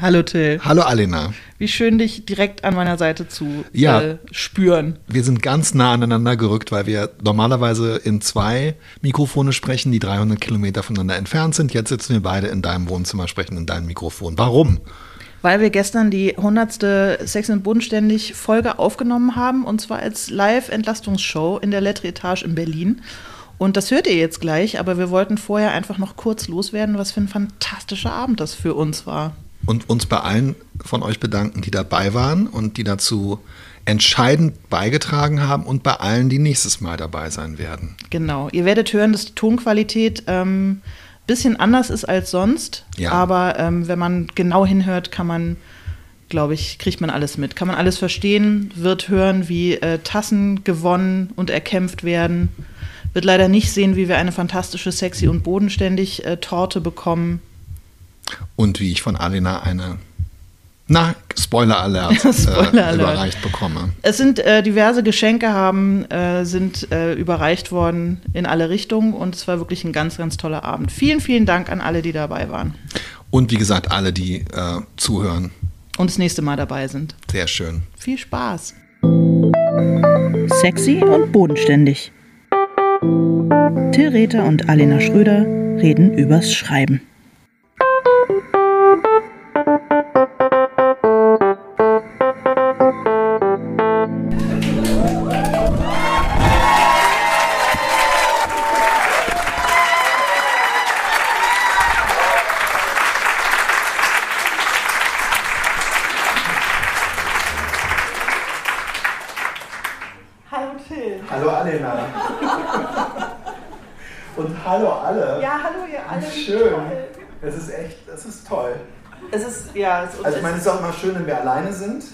Hallo Till. Hallo Alena. Wie schön, dich direkt an meiner Seite zu Ja. äh, spüren. Wir sind ganz nah aneinander gerückt, weil wir normalerweise in zwei Mikrofone sprechen, die 300 Kilometer voneinander entfernt sind. Jetzt sitzen wir beide in deinem Wohnzimmer, sprechen in deinem Mikrofon. Warum? Weil wir gestern die 100. Sex und Bodenständig Folge aufgenommen haben und zwar als Live-Entlastungsshow in der Lettre Etage in Berlin. Und das hört ihr jetzt gleich, aber wir wollten vorher einfach noch kurz loswerden, was für ein fantastischer Abend das für uns war. Und uns bei allen von euch bedanken, die dabei waren und die dazu entscheidend beigetragen haben und bei allen, die nächstes Mal dabei sein werden. Genau. Ihr werdet hören, dass die Tonqualität ähm, bisschen anders ist als sonst. Ja. Aber ähm, wenn man genau hinhört, kann man, glaube ich, kriegt man alles mit. Kann man alles verstehen, wird hören, wie äh, Tassen gewonnen und erkämpft werden. Wird leider nicht sehen, wie wir eine fantastische, sexy und bodenständig äh, Torte bekommen. Und wie ich von Alena eine, na, Spoiler-Alert Spoiler äh, Alert. überreicht bekomme. Es sind äh, diverse Geschenke haben, äh, sind äh, überreicht worden in alle Richtungen und es war wirklich ein ganz, ganz toller Abend. Vielen, vielen Dank an alle, die dabei waren Und wie gesagt, alle, die äh, zuhören, und das nächste Mal dabei sind. sehr schön. Viel Spaß. Sexy und bodenständig. Till Rether und Alena Schröder reden übers Schreiben. Ja, es, Also ich meine, es ist auch immer schön, wenn wir alleine sind.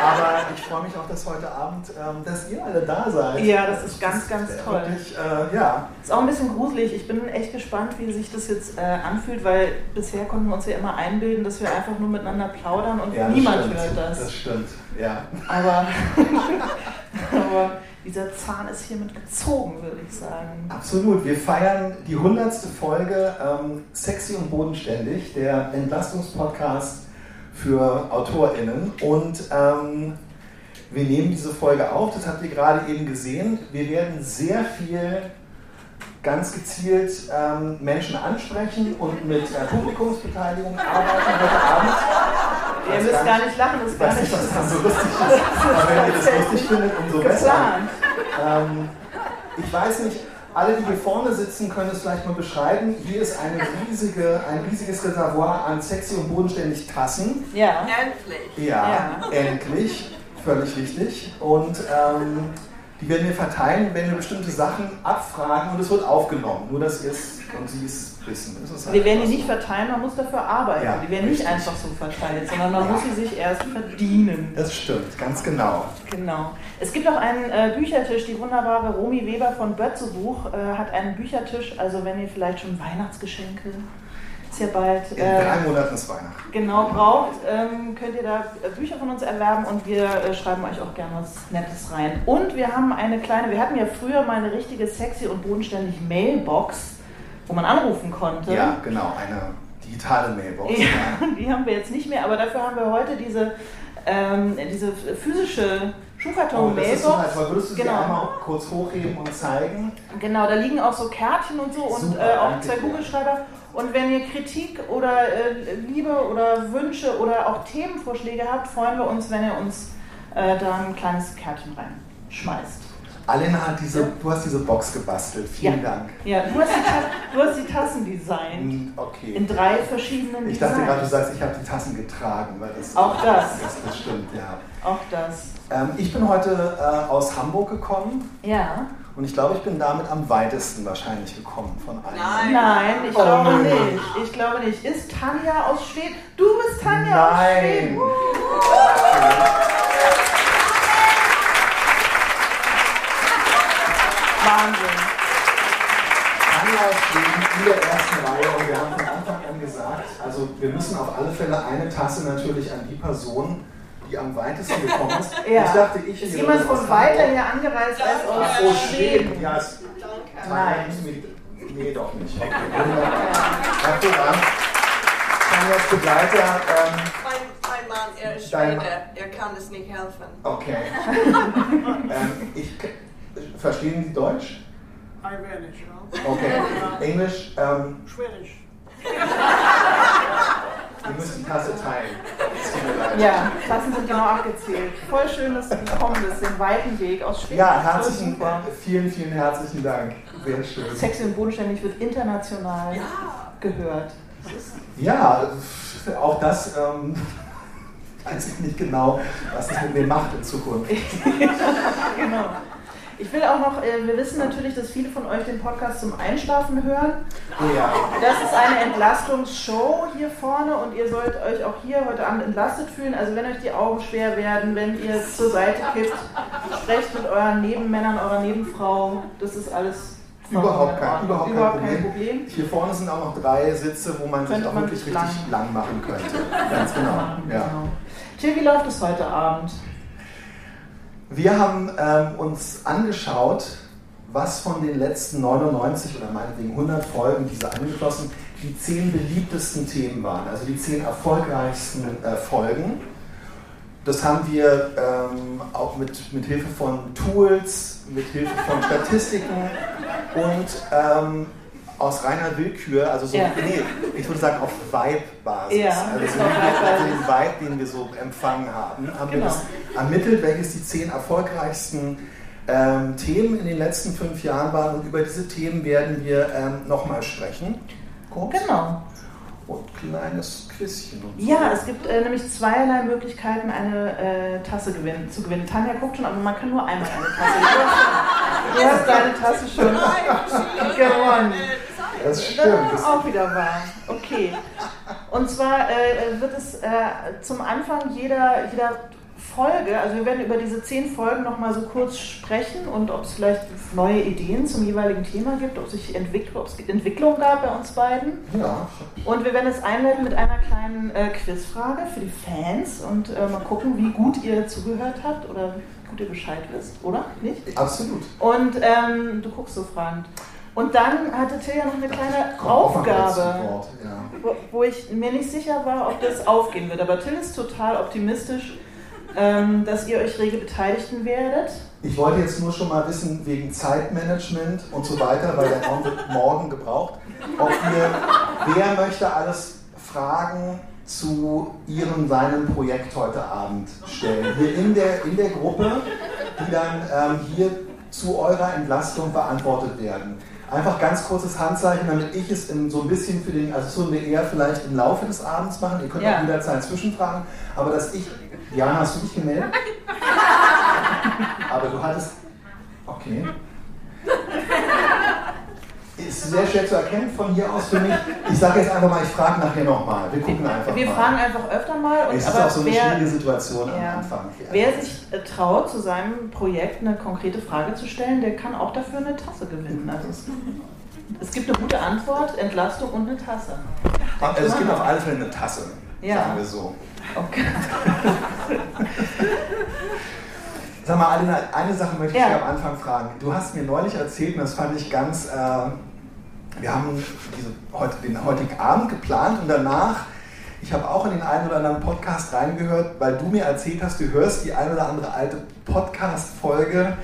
Aber ich freue mich auch, dass heute Abend, ähm, dass ihr alle da seid. Ja, das ist ganz, ganz toll. Wirklich, äh, ja. ist auch ein bisschen gruselig. Ich bin echt gespannt, wie sich das jetzt äh, anfühlt, weil bisher konnten wir uns ja immer einbilden, dass wir einfach nur miteinander plaudern und ja niemand stimmt. hört das. Das stimmt, ja. Aber, aber dieser Zahn ist hiermit gezogen, würde ich sagen. Absolut. Wir feiern die hundertste Folge ähm, Sexy und Bodenständig, der Entlastungspodcast für AutorInnen. Und ähm, wir nehmen diese Folge auf, das habt ihr gerade eben gesehen. Wir werden sehr viel ganz gezielt ähm, Menschen ansprechen und mit äh, Publikumsbeteiligung arbeiten heute Abend. Ihr müsst gar gar nicht lachen, das ist Ich gar weiß nicht was da so lustig ist, aber wenn ihr das lustig findet, umso besser. Ähm, ich weiß nicht, alle, die hier vorne sitzen, können es vielleicht mal beschreiben. Hier ist eine riesige, ein riesiges Reservoir an sexy und bodenständig Tassen. Ja. Endlich. Ja, endlich. Völlig richtig. Und ähm, die werden wir verteilen, wenn wir bestimmte Sachen abfragen und es wird aufgenommen. Nur, dass ihr es und sie es wissen. Halt Wir werden die nicht verteilen, man muss dafür arbeiten. Ja, die werden nicht richtig. einfach so verteilt, sondern man Ja. muss sie sich erst verdienen. Das stimmt, ganz genau. Genau. Es gibt auch einen äh, Büchertisch, die wunderbare Romy Weber von Bötzebuch äh, hat einen Büchertisch, also wenn ihr vielleicht schon Weihnachtsgeschenke, ja bald, In äh, drei Monaten ist Weihnachten. genau braucht, ähm, könnt ihr da äh, Bücher von uns erwerben und wir äh, schreiben euch auch gerne was Nettes rein. Und wir haben eine kleine, wir hatten ja früher mal eine richtige sexy und bodenständig Mailbox, wo man anrufen konnte. Ja, genau, eine digitale Mailbox. Ja, die haben wir jetzt nicht mehr, aber dafür haben wir heute diese, ähm, diese physische Oh, das ist total Schuhkarton-Mailbox. Würdest du sie Genau. einmal kurz hochheben und zeigen? Genau, da liegen auch so Kärtchen und so und Super, äh, auch zwei. Kugelschreiber. Und wenn ihr Kritik oder äh, Liebe oder Wünsche oder auch Themenvorschläge habt, freuen wir uns, wenn ihr uns äh, da ein kleines Kärtchen reinschmeißt. Alena hat diese, du hast diese Box gebastelt. Vielen Ja. Dank. Ja, du hast die, du hast die Tassen designt. Hm, Okay. In drei verschiedenen Ich dachte Designs. gerade, du sagst, ich habe die Tassen getragen. Weil das, Auch das. das. Das stimmt, ja. Auch das. Ähm, ich bin heute äh, aus Hamburg gekommen Ja. Und ich glaube, ich bin damit am weitesten wahrscheinlich gekommen von allen. Nein. Nein, ich Oh, glaube nein. nicht. Ich glaube nicht. Ist Tanja aus Schweden? Du bist Tanja aus Nein. Schweden. Wahnsinn. Tanja aus Schweden in der ersten Reihe und wir haben von Anfang an gesagt, also wir müssen auf alle Fälle eine Tasse natürlich an die Person, die am weitesten gekommen ist. Ja. Ich dachte, ich Ist jemand von weiter hier angereist als aus oh, Schweden? Ja, es, Nein. Nee, doch nicht. Okay. Hervorragend. Tanjas Begleiter. Ähm, Mein, mein Mann, er ist Schwede, er kann es nicht helfen. okay. ähm, ich, verstehen Sie Deutsch? Ein wenig, ja. Okay. Englisch? Ähm, Schwedisch. wir müssen die Tasse teilen. Ja, Klassen sind genau abgezählt. Voll schön, dass du gekommen bist, den weiten Weg aus Schweden. Ja, herzlichen, super. vielen, vielen herzlichen Dank. Sehr schön. Sexy und bodenständig wird international gehört. Das ist Ja, auch das ähm, weiß ich nicht genau, was das mit mir macht in Zukunft. genau. Ich will auch noch, äh, wir wissen natürlich, dass viele von euch den Podcast zum Einschlafen hören. Ja. Das ist eine Entlastungsshow hier vorne und ihr sollt euch auch hier heute Abend entlastet fühlen. Also wenn euch die Augen schwer werden, wenn ihr zur Seite kippt, sprecht mit euren Nebenmännern, eurer Nebenfrau. Das ist alles Überhaupt kein, Ordnung. überhaupt kein, Überhaupt Problem. kein Problem. Hier vorne sind auch noch drei Sitze, wo man sich Könnte auch man wirklich sich richtig lang- lang machen könnte. Ganz genau. Ja. Genau. Jill, wie läuft es heute Abend? Wir haben ähm, uns angeschaut, was von den letzten 99 oder meinetwegen 100 Folgen, diese angeschlossen, die zehn beliebtesten Themen waren, also die zehn erfolgreichsten äh, Folgen. Das haben wir ähm, auch mit, mit Hilfe von Tools, mit Hilfe von Statistiken und ähm, aus reiner Willkür, also so, Ja. nee, ich würde sagen auf Vibe-Basis. Ja, also so Vibe-Basis. den Vibe, den wir so empfangen haben, haben wir Genau. das ermittelt, welches die zehn erfolgreichsten ähm, Themen in den letzten fünf Jahren waren. Und über diese Themen werden wir ähm, nochmal sprechen. Kurz. Genau. Und kleines Quizchen. Und so. Ja, es gibt äh, nämlich zweierlei Möglichkeiten, eine äh, Tasse gewinnen, zu gewinnen. Tanja guckt schon, aber man kann nur einmal eine Tasse. Hast, du hast deine Tasse schon gewonnen. Das Das stimmt. ist Das, auch wieder wahr. Okay. Und zwar äh, wird es äh, zum Anfang jeder, jeder Folge, also wir werden über diese zehn Folgen nochmal so kurz sprechen und ob es vielleicht neue Ideen zum jeweiligen Thema gibt, ob sich entwickelt, ob es Entwicklung gab bei uns beiden. ja, Und wir werden es einleiten mit einer kleinen äh, Quizfrage für die Fans und äh, mal gucken, wie gut ihr zugehört habt oder wie gut ihr Bescheid wisst, oder? Nicht? absolut. Und ähm, du guckst so fragend. Und dann hatte Till ja noch eine kleine Aufgabe, Wort, Ja. wo, wo ich mir nicht sicher war, ob das aufgehen wird. Aber Till ist total optimistisch, ähm, dass ihr euch rege beteiligten werdet. Ich wollte jetzt nur schon mal wissen, wegen Zeitmanagement und so weiter, weil der Raum wird morgen gebraucht, ob ihr, wer möchte alles Fragen zu ihrem, seinem Projekt heute Abend stellen. Hier in der, in der Gruppe, die dann ähm, hier zu eurer Entlastung beantwortet werden. Einfach ganz kurzes Handzeichen, damit ich es in so ein bisschen für den, also würden wir eher vielleicht im Laufe des Abends machen. Ihr könnt Ja. auch jederzeit zwischenfragen, aber dass ich, Diana, hast du dich gemeldet? Aber du hattest. Okay. Ist sehr schwer zu erkennen von hier aus für mich. Ich sage jetzt einfach mal, ich frage nachher nochmal. Wir gucken einfach Wir mal. fragen einfach öfter mal. Und, es ist auch so eine wer, schwierige Situation Ja. am Anfang. wer sich äh, traut, zu seinem Projekt eine konkrete Frage zu stellen, der kann auch dafür eine Tasse gewinnen. Also es, es gibt eine gute Antwort, Entlastung und eine Tasse. Also es gibt auf alle Fälle eine Tasse, Ja. sagen wir so. Okay. Sag mal, Alina, eine Sache möchte ich Ja. dir am Anfang fragen. Du hast mir neulich erzählt, und das fand ich ganz. Äh, wir haben diese, heute, den heutigen Abend geplant und danach, ich habe auch in den einen oder anderen Podcast reingehört, weil du mir erzählt hast, du hörst die ein oder andere alte Podcast-Folge.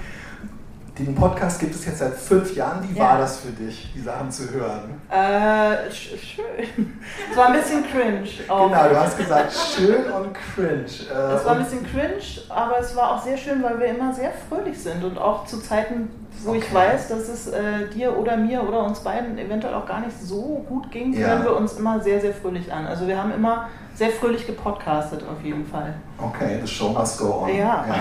Den Podcast gibt es jetzt seit fünf Jahren. Wie Ja. war das für dich, die Sachen zu hören? Äh, sch schön. Es war ein bisschen cringe. Auch. Genau, du hast gesagt, schön und cringe. Äh, Es war ein bisschen cringe, aber es war auch sehr schön, weil wir immer sehr fröhlich sind und auch zu Zeiten, wo ich Okay. weiß, dass es äh, dir oder mir oder uns beiden eventuell auch gar nicht so gut ging, Ja. hören wir uns immer sehr, sehr fröhlich an. Also wir haben immer sehr fröhlich gepodcastet auf jeden Fall. Okay, the show must go on. Ja.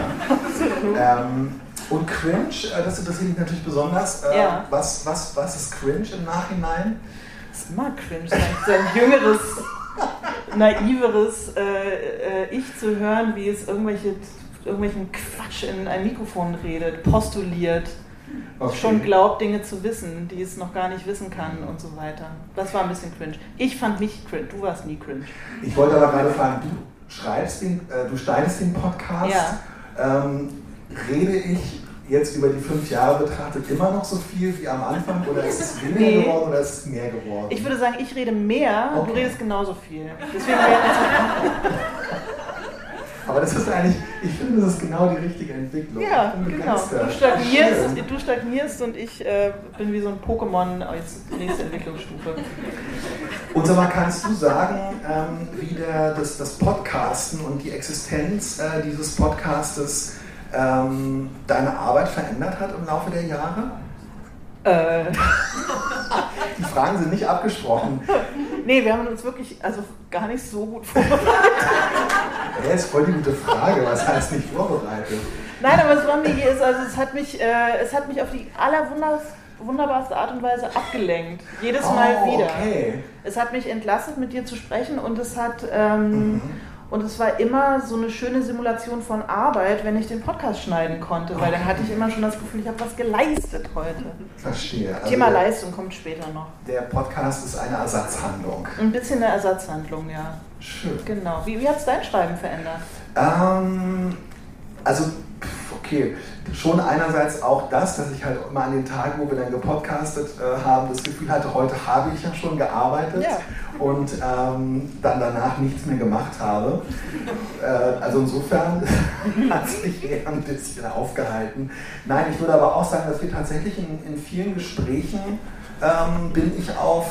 Ähm, und cringe, äh, das interessiert mich natürlich besonders. Äh, Ja. was, was, was ist cringe im Nachhinein? Das ist immer cringe, sein, sein jüngeres, naiveres äh, äh, Ich zu hören, wie es irgendwelche, irgendwelchen Quatsch in ein Mikrofon redet, postuliert. Okay. schon glaubt, Dinge zu wissen, die es noch gar nicht wissen kann und so weiter. Das war ein bisschen cringe. Ich fand nicht cringe, du warst nie cringe. Ich wollte aber gerade fragen, du schreibst den, äh, du schneidest den Podcast. Ja. Ähm, rede ich jetzt über die fünf Jahre betrachtet immer noch so viel wie am Anfang oder ist es weniger Nee. geworden oder ist es mehr geworden? Ich würde sagen, ich rede mehr, Okay. du redest genauso viel. Deswegen Aber das ist eigentlich, ich finde, das ist genau die richtige Entwicklung. Ja, genau. Du stagnierst, du stagnierst und ich äh, bin wie so ein Pokémon als nächste Entwicklungsstufe. Und sag mal, kannst du sagen, ähm, wie der, das, das Podcasten und die Existenz äh, dieses Podcastes ähm, deine Arbeit verändert hat im Laufe der Jahre? Äh, Die Fragen sind nicht abgesprochen. nee, wir haben uns wirklich also gar nicht so gut vorbereitet. Ja, ist voll die gute Frage. Was heißt nicht vorbereitet? Nein, aber es war mir hier, also es hat mich, äh, es hat mich auf die allerwunderbarste Art und Weise abgelenkt. Jedes Mal Oh, wieder. Okay. Es hat mich entlastet, mit dir zu sprechen und es hat ähm, und es war immer so eine schöne Simulation von Arbeit, wenn ich den Podcast schneiden konnte, weil dann hatte ich immer schon das Gefühl, ich habe was geleistet heute. Verstehe. Also Thema Leistung kommt später noch. der Podcast ist eine Ersatzhandlung. Ein bisschen eine Ersatzhandlung, ja. Schön. Genau. Wie, wie hat es dein Schreiben verändert? Ähm, also, okay, schon einerseits auch das, dass ich halt immer an den Tagen, wo wir dann gepodcastet äh, haben, das Gefühl hatte, heute habe ich ja schon gearbeitet Ja. und ähm, dann danach nichts mehr gemacht habe. Äh, also insofern hat sich eher ein bisschen aufgehalten. Nein, ich würde aber auch sagen, dass wir tatsächlich in, in vielen Gesprächen ähm, bin ich auf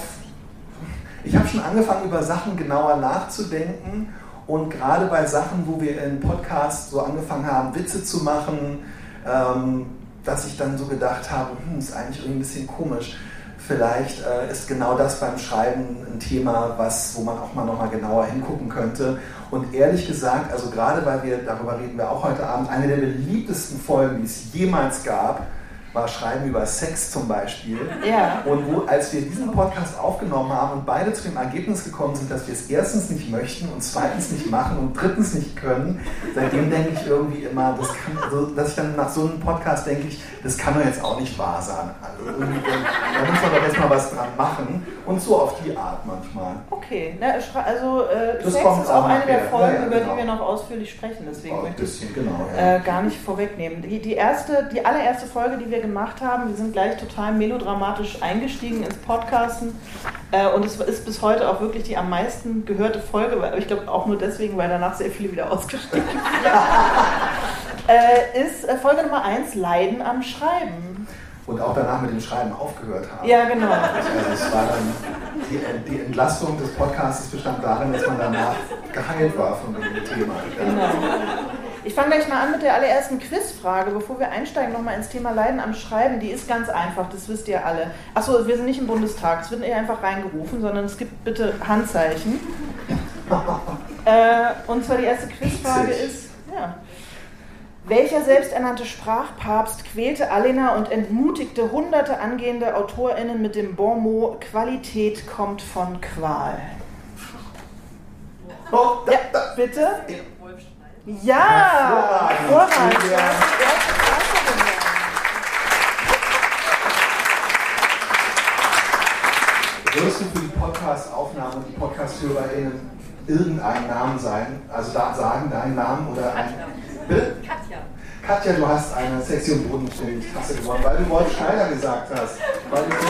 ich habe schon angefangen, über Sachen genauer nachzudenken. Und gerade bei Sachen, wo wir im Podcast so angefangen haben, Witze zu machen, ähm, dass ich dann so gedacht habe, hm, ist eigentlich irgendwie ein bisschen komisch. Vielleicht äh, ist genau das beim Schreiben ein Thema, was, wo man auch mal nochmal genauer hingucken könnte. Und ehrlich gesagt, also gerade weil wir, darüber reden wir auch heute Abend, eine der beliebtesten Folgen, die es jemals gab, war Schreiben über Sex zum Beispiel. Ja. Und wo, als wir diesen Podcast aufgenommen haben und beide zu dem Ergebnis gekommen sind, dass wir es erstens nicht möchten und zweitens nicht machen und drittens nicht können, seitdem denke ich irgendwie immer, das kann, also, dass ich dann nach so einem Podcast denke ich, das kann doch jetzt auch nicht wahr sein. Also irgendwie, da muss man doch jetzt mal was dran machen. Und so auf die Art manchmal. Okay, Na, also äh, Das Sex ist auch eine der. Folgen, Ja, ja, über genau. die wir noch ausführlich sprechen. Deswegen Oh, möchte ich genau. Äh, gar nicht vorwegnehmen. Die, die, erste, die allererste Folge, die wir gemacht haben, wir sind gleich total melodramatisch eingestiegen ins Podcasten äh, und es ist bis heute auch wirklich die am meisten gehörte Folge, weil- ich glaube auch nur deswegen, weil danach sehr viele wieder ausgestiegen sind. äh, ist äh, Folge Nummer 1, Leiden am Schreiben. Und auch danach mit dem Schreiben aufgehört haben. Ja, genau. Also es war dann, die, die Entlastung des Podcasts bestand darin, dass man danach geheilt war von dem Thema. Genau. Ich fange gleich mal an mit der allerersten Quizfrage, bevor wir einsteigen nochmal ins Thema Leiden am Schreiben. Die ist ganz einfach, das wisst ihr alle. Achso, wir sind nicht im Bundestag, es wird nicht einfach reingerufen, sondern es gibt bitte Handzeichen. äh, und zwar die erste Quizfrage ist, ja. Welcher selbsternannte Sprachpapst quälte Alena und entmutigte hunderte angehende AutorInnen mit dem Bonmot Qualität kommt von Qual? Oh, da, Ja, da. bitte? Ja! Hervorragend. Hervorragend! Ja. Würdest du für die Podcast-Aufnahme und die Podcast-HörerInnen irgendeinen Namen sein? Also da sagen deinen Namen oder ein. Bitte? Katja. Katja, du hast eine Sexy und bodenständig Tasse gewonnen, weil du Wolf Schneider gesagt hast. Weil du so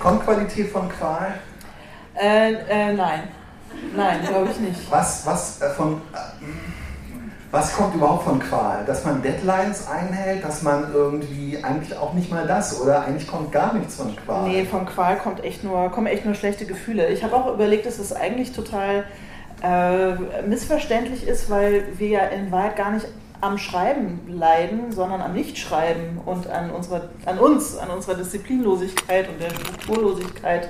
Kommt Qualität von Qual? Äh, äh, nein. Nein, glaube ich nicht. Was, was, äh, von, äh, was kommt überhaupt von Qual? Dass man Deadlines einhält, dass man irgendwie eigentlich auch nicht mal das oder eigentlich kommt gar nichts von Qual? Nee, von Qual kommt echt nur, kommen echt nur schlechte Gefühle. Ich habe auch überlegt, dass es eigentlich total äh, missverständlich ist, weil wir ja in Wahrheit gar nicht am Schreiben leiden, sondern am Nichtschreiben und an, unserer, an uns, an unserer Disziplinlosigkeit und der Strukturlosigkeit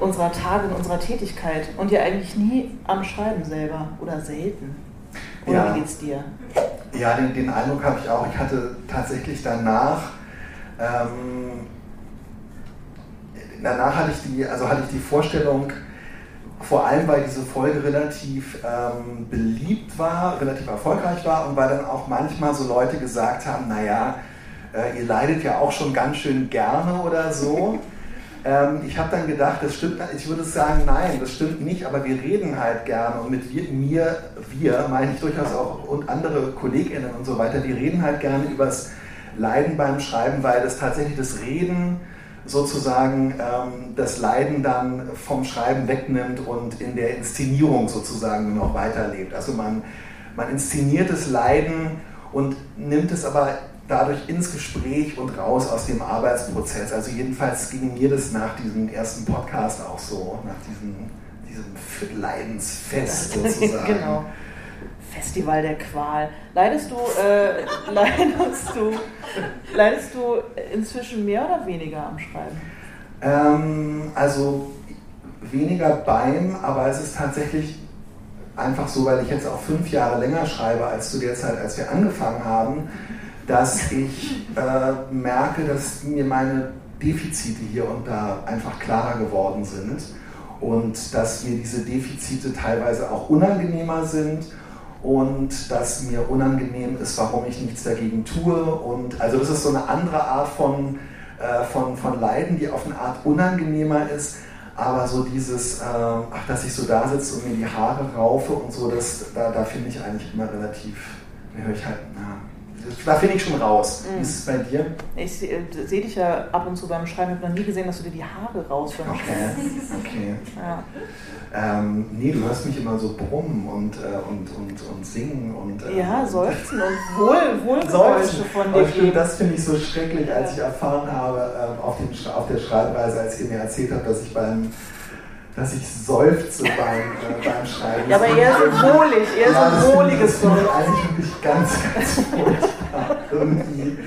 unserer Tage und unserer Tätigkeit und ja eigentlich nie am Schreiben selber oder selten. Oder Ja. wie geht's dir? Ja, den, den Eindruck habe ich auch. Ich hatte tatsächlich danach, ähm, danach hatte ich die, also hatte ich die Vorstellung, vor allem weil diese Folge relativ ähm, beliebt war, relativ erfolgreich war und weil dann auch manchmal so Leute gesagt haben, naja, äh, ihr leidet ja auch schon ganz schön gerne oder so. Ähm, ich habe dann gedacht, das stimmt, ich würde sagen, nein, das stimmt nicht, aber wir reden halt gerne und mit wir, mir, wir meine ich durchaus auch und andere KollegInnen und so weiter, die reden halt gerne übers Leiden beim Schreiben, weil das tatsächlich das Reden sozusagen ähm, das Leiden dann vom Schreiben wegnimmt und in der Inszenierung sozusagen nur noch weiterlebt. Also man, man inszeniert das Leiden und nimmt es aber dadurch ins Gespräch und raus aus dem Arbeitsprozess. Also jedenfalls ging mir das nach diesem ersten Podcast auch so, nach diesem, diesem Leidensfest sozusagen. genau. Festival der Qual. Leidest du, äh, leidest du, leidest du inzwischen mehr oder weniger am Schreiben? Ähm, also weniger beim, aber es ist tatsächlich einfach so, weil ich jetzt auch fünf Jahre länger schreibe als zu der Zeit, als wir angefangen haben, dass ich äh, merke, dass mir meine Defizite hier und da einfach klarer geworden sind und dass mir diese Defizite teilweise auch unangenehmer sind und dass mir unangenehm ist, warum ich nichts dagegen tue. Und also das ist so eine andere Art von, äh, von, von Leiden, die auf eine Art unangenehmer ist. Aber so dieses, äh, ach, dass ich so da sitze und mir die Haare raufe und so, das, da, da finde ich eigentlich immer relativ, mir höre ich halt, na, da finde ich schon raus. Wie ist es bei dir? Ich sehe seh dich ja ab und zu beim Schreiben. Ich habe noch nie gesehen, dass du dir die Haare raus beim Okay, okay. Ja. Ähm, nee, du hörst mich immer so brummen und, äh, und, und, und singen und. Äh, ja, seufzen und Wohl, Wohlgeräusche von dir stimmt, das finde ich so schrecklich, als ich erfahren habe ähm, auf, dem, Schra- auf der Schreibweise, als ihr mir erzählt habt, dass ich beim dass ich seufze beim, äh, beim Schreiben. Ja, aber eher so wohlig, eher Ja, so ein wohliges Seufzen. eigentlich wirklich ganz, ganz furchtbar. Irgendwie.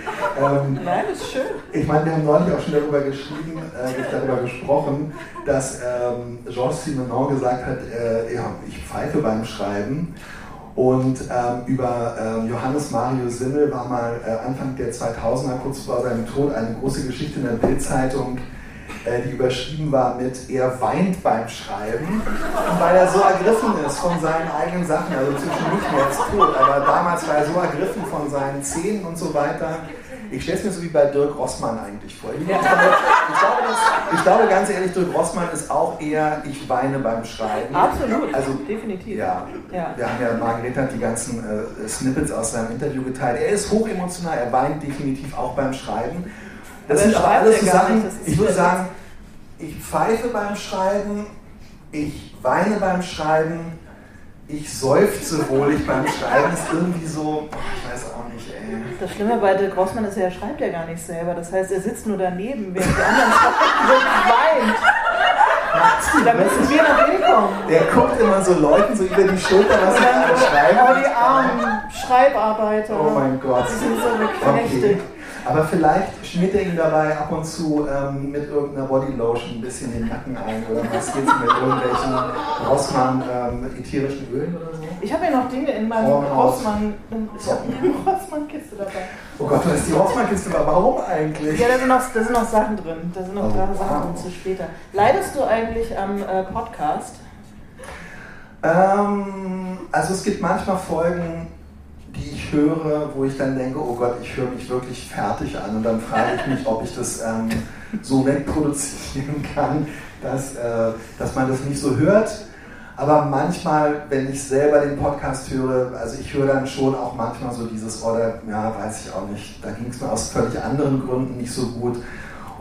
Ähm, Nein, das ist schön. ich meine, wir haben neulich auch schon darüber geschrieben, äh, darüber gesprochen, dass ähm, Georges Simenon gesagt hat, äh, ja, ich pfeife beim Schreiben. Und ähm, über ähm, Johannes Mario Simmel war mal äh, Anfang der 2000er, kurz vor seinem Tod, eine große Geschichte in der Bildzeitung, äh, die überschrieben war mit Er weint beim Schreiben, weil er so ergriffen ist von seinen eigenen Sachen, also inzwischen nicht mehr jetzt tot, aber damals war er so ergriffen von seinen Szenen und so weiter. Ich stelle es mir so wie bei Dirk Rossmann eigentlich vor. Ich, glaube, das, ich glaube ganz ehrlich, Dirk Rossmann ist auch eher Ich weine beim Schreiben. Absolut, Also, definitiv. ja, Ja. wir haben ja, Margarete hat die ganzen äh, Snippets aus seinem Interview geteilt. Er ist hochemotional, er weint definitiv auch beim Schreiben. Das sind er aber alles so Sachen, ich würde sagen, ich pfeife beim Schreiben, ich weine beim Schreiben, ich seufze wohlig beim Schreiben. Ist irgendwie so, boah, ich weiß auch nicht, ey. Das Schlimme bei Dirk Rossmann ist ja, er schreibt ja gar nicht selber. Das heißt, er sitzt nur daneben, während die anderen schreiben und weint. Da müssen wir noch hinkommen. Der guckt immer so Leuten so über die Schulter, was sie schreiben. oh, die armen Schreibarbeiter. Oh mein Gott. Die sind so geknechtet. Okay. Aber vielleicht schmiert er ihm dabei ab und zu ähm, mit irgendeiner Bodylotion ein bisschen den Nacken ein oder massiert ihn mit irgendwelchen Rossmann ähm, ätherischen Ölen oder so. Ich habe ja noch Dinge in meinem raus. Rossmann, ich habe eine Rossmann-Kiste dabei. Oh Gott, da ist die Rossmann-Kiste, aber warum eigentlich? Ja, da sind, noch, da sind noch Sachen drin. Da sind noch Oh, drei Sachen drin zu später. Leidest du eigentlich am äh, Podcast? Ähm, also es gibt manchmal Folgen, die ich höre, wo ich dann denke, oh Gott, ich höre mich wirklich fertig an und dann frage ich mich, ob ich das ähm, so wegproduzieren kann, dass, äh, dass man das nicht so hört. Aber manchmal, wenn ich selber den Podcast höre, also ich höre dann schon auch manchmal so dieses, oder ja, weiß ich auch nicht, da ging es mir aus völlig anderen Gründen nicht so gut.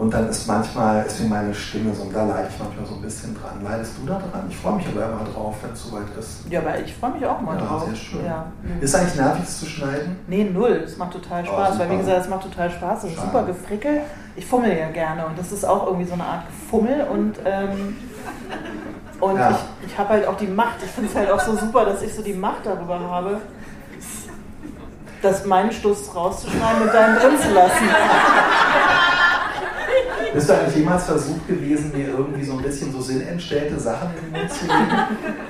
Und dann ist manchmal, ist mir meine Stimme so, und da leide ich manchmal so ein bisschen dran. Leidest du da dran? Ich freue mich aber immer drauf, wenn es soweit ist. Ja, aber ich freue mich auch mal Ja, drauf. sehr schön. Ja. Ist eigentlich nervig, es zu schneiden? Nee, null. Es macht total Oh, Spaß, weil wie gesagt, es macht total Spaß. Es ist Schade. super gefrickelt. Ich fummel ja gerne und das ist auch irgendwie so eine Art Gefummel und, ähm, und Ja. ich, ich habe halt auch die Macht. Ich finde es halt auch so super, dass ich so die Macht darüber habe, das meinen Stuss rauszuschneiden und deinen drin zu lassen. Bist du eigentlich jemals versucht gewesen, mir irgendwie so ein bisschen so sinnentstellte Sachen in den Mund zu legen?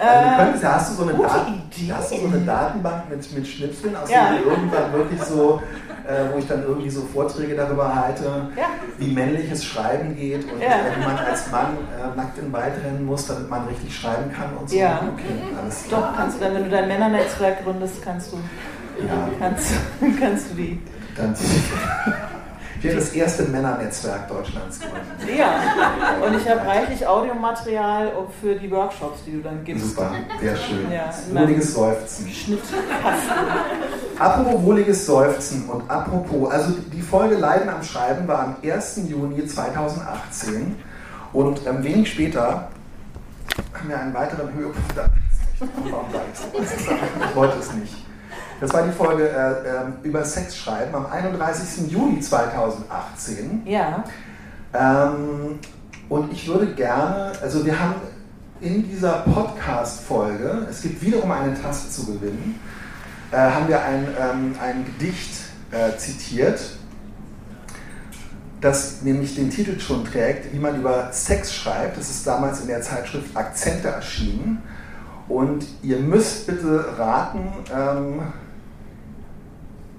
Also, könntest, hast, du so eine Äh, gute Dat- Idee. hast du so eine Datenbank mit, mit Schnipseln, aus Ja. denen du irgendwann wirklich so, äh, wo ich dann irgendwie so Vorträge darüber halte, Ja. wie männliches Schreiben geht und Ja. wie man als Mann äh, nackt in Wald rennen muss, damit man richtig schreiben kann und so. Ja. Okay, alles klar. Doch, kannst du dann, wenn du dein Männernetzwerk gründest, kannst du, Ja. kannst, kannst du die. Dann, Ich werde das erste Männernetzwerk Deutschlands gründen. Ja, und ich habe reichlich Audiomaterial für die Workshops, die du dann gibst. Super, sehr schön. Ja, Wohliges Seufzen. Apropos wohliges Seufzen und apropos, also die Folge Leiden am Schreiben war am 1. Juni 2018 und ähm, wenig später haben wir einen weiteren Höhepunkt. Ich wollte es nicht. Das war die Folge äh, äh, über Sex schreiben am 31. Juli 2018. Ja. Ähm, und ich würde gerne, also wir haben in dieser Podcast-Folge, es gibt wiederum eine Tasse zu gewinnen, äh, haben wir ein, ähm, ein Gedicht äh, zitiert, das nämlich den Titel schon trägt, wie man über Sex schreibt. Das ist damals in der Zeitschrift Akzente erschienen. Und ihr müsst bitte raten, ähm,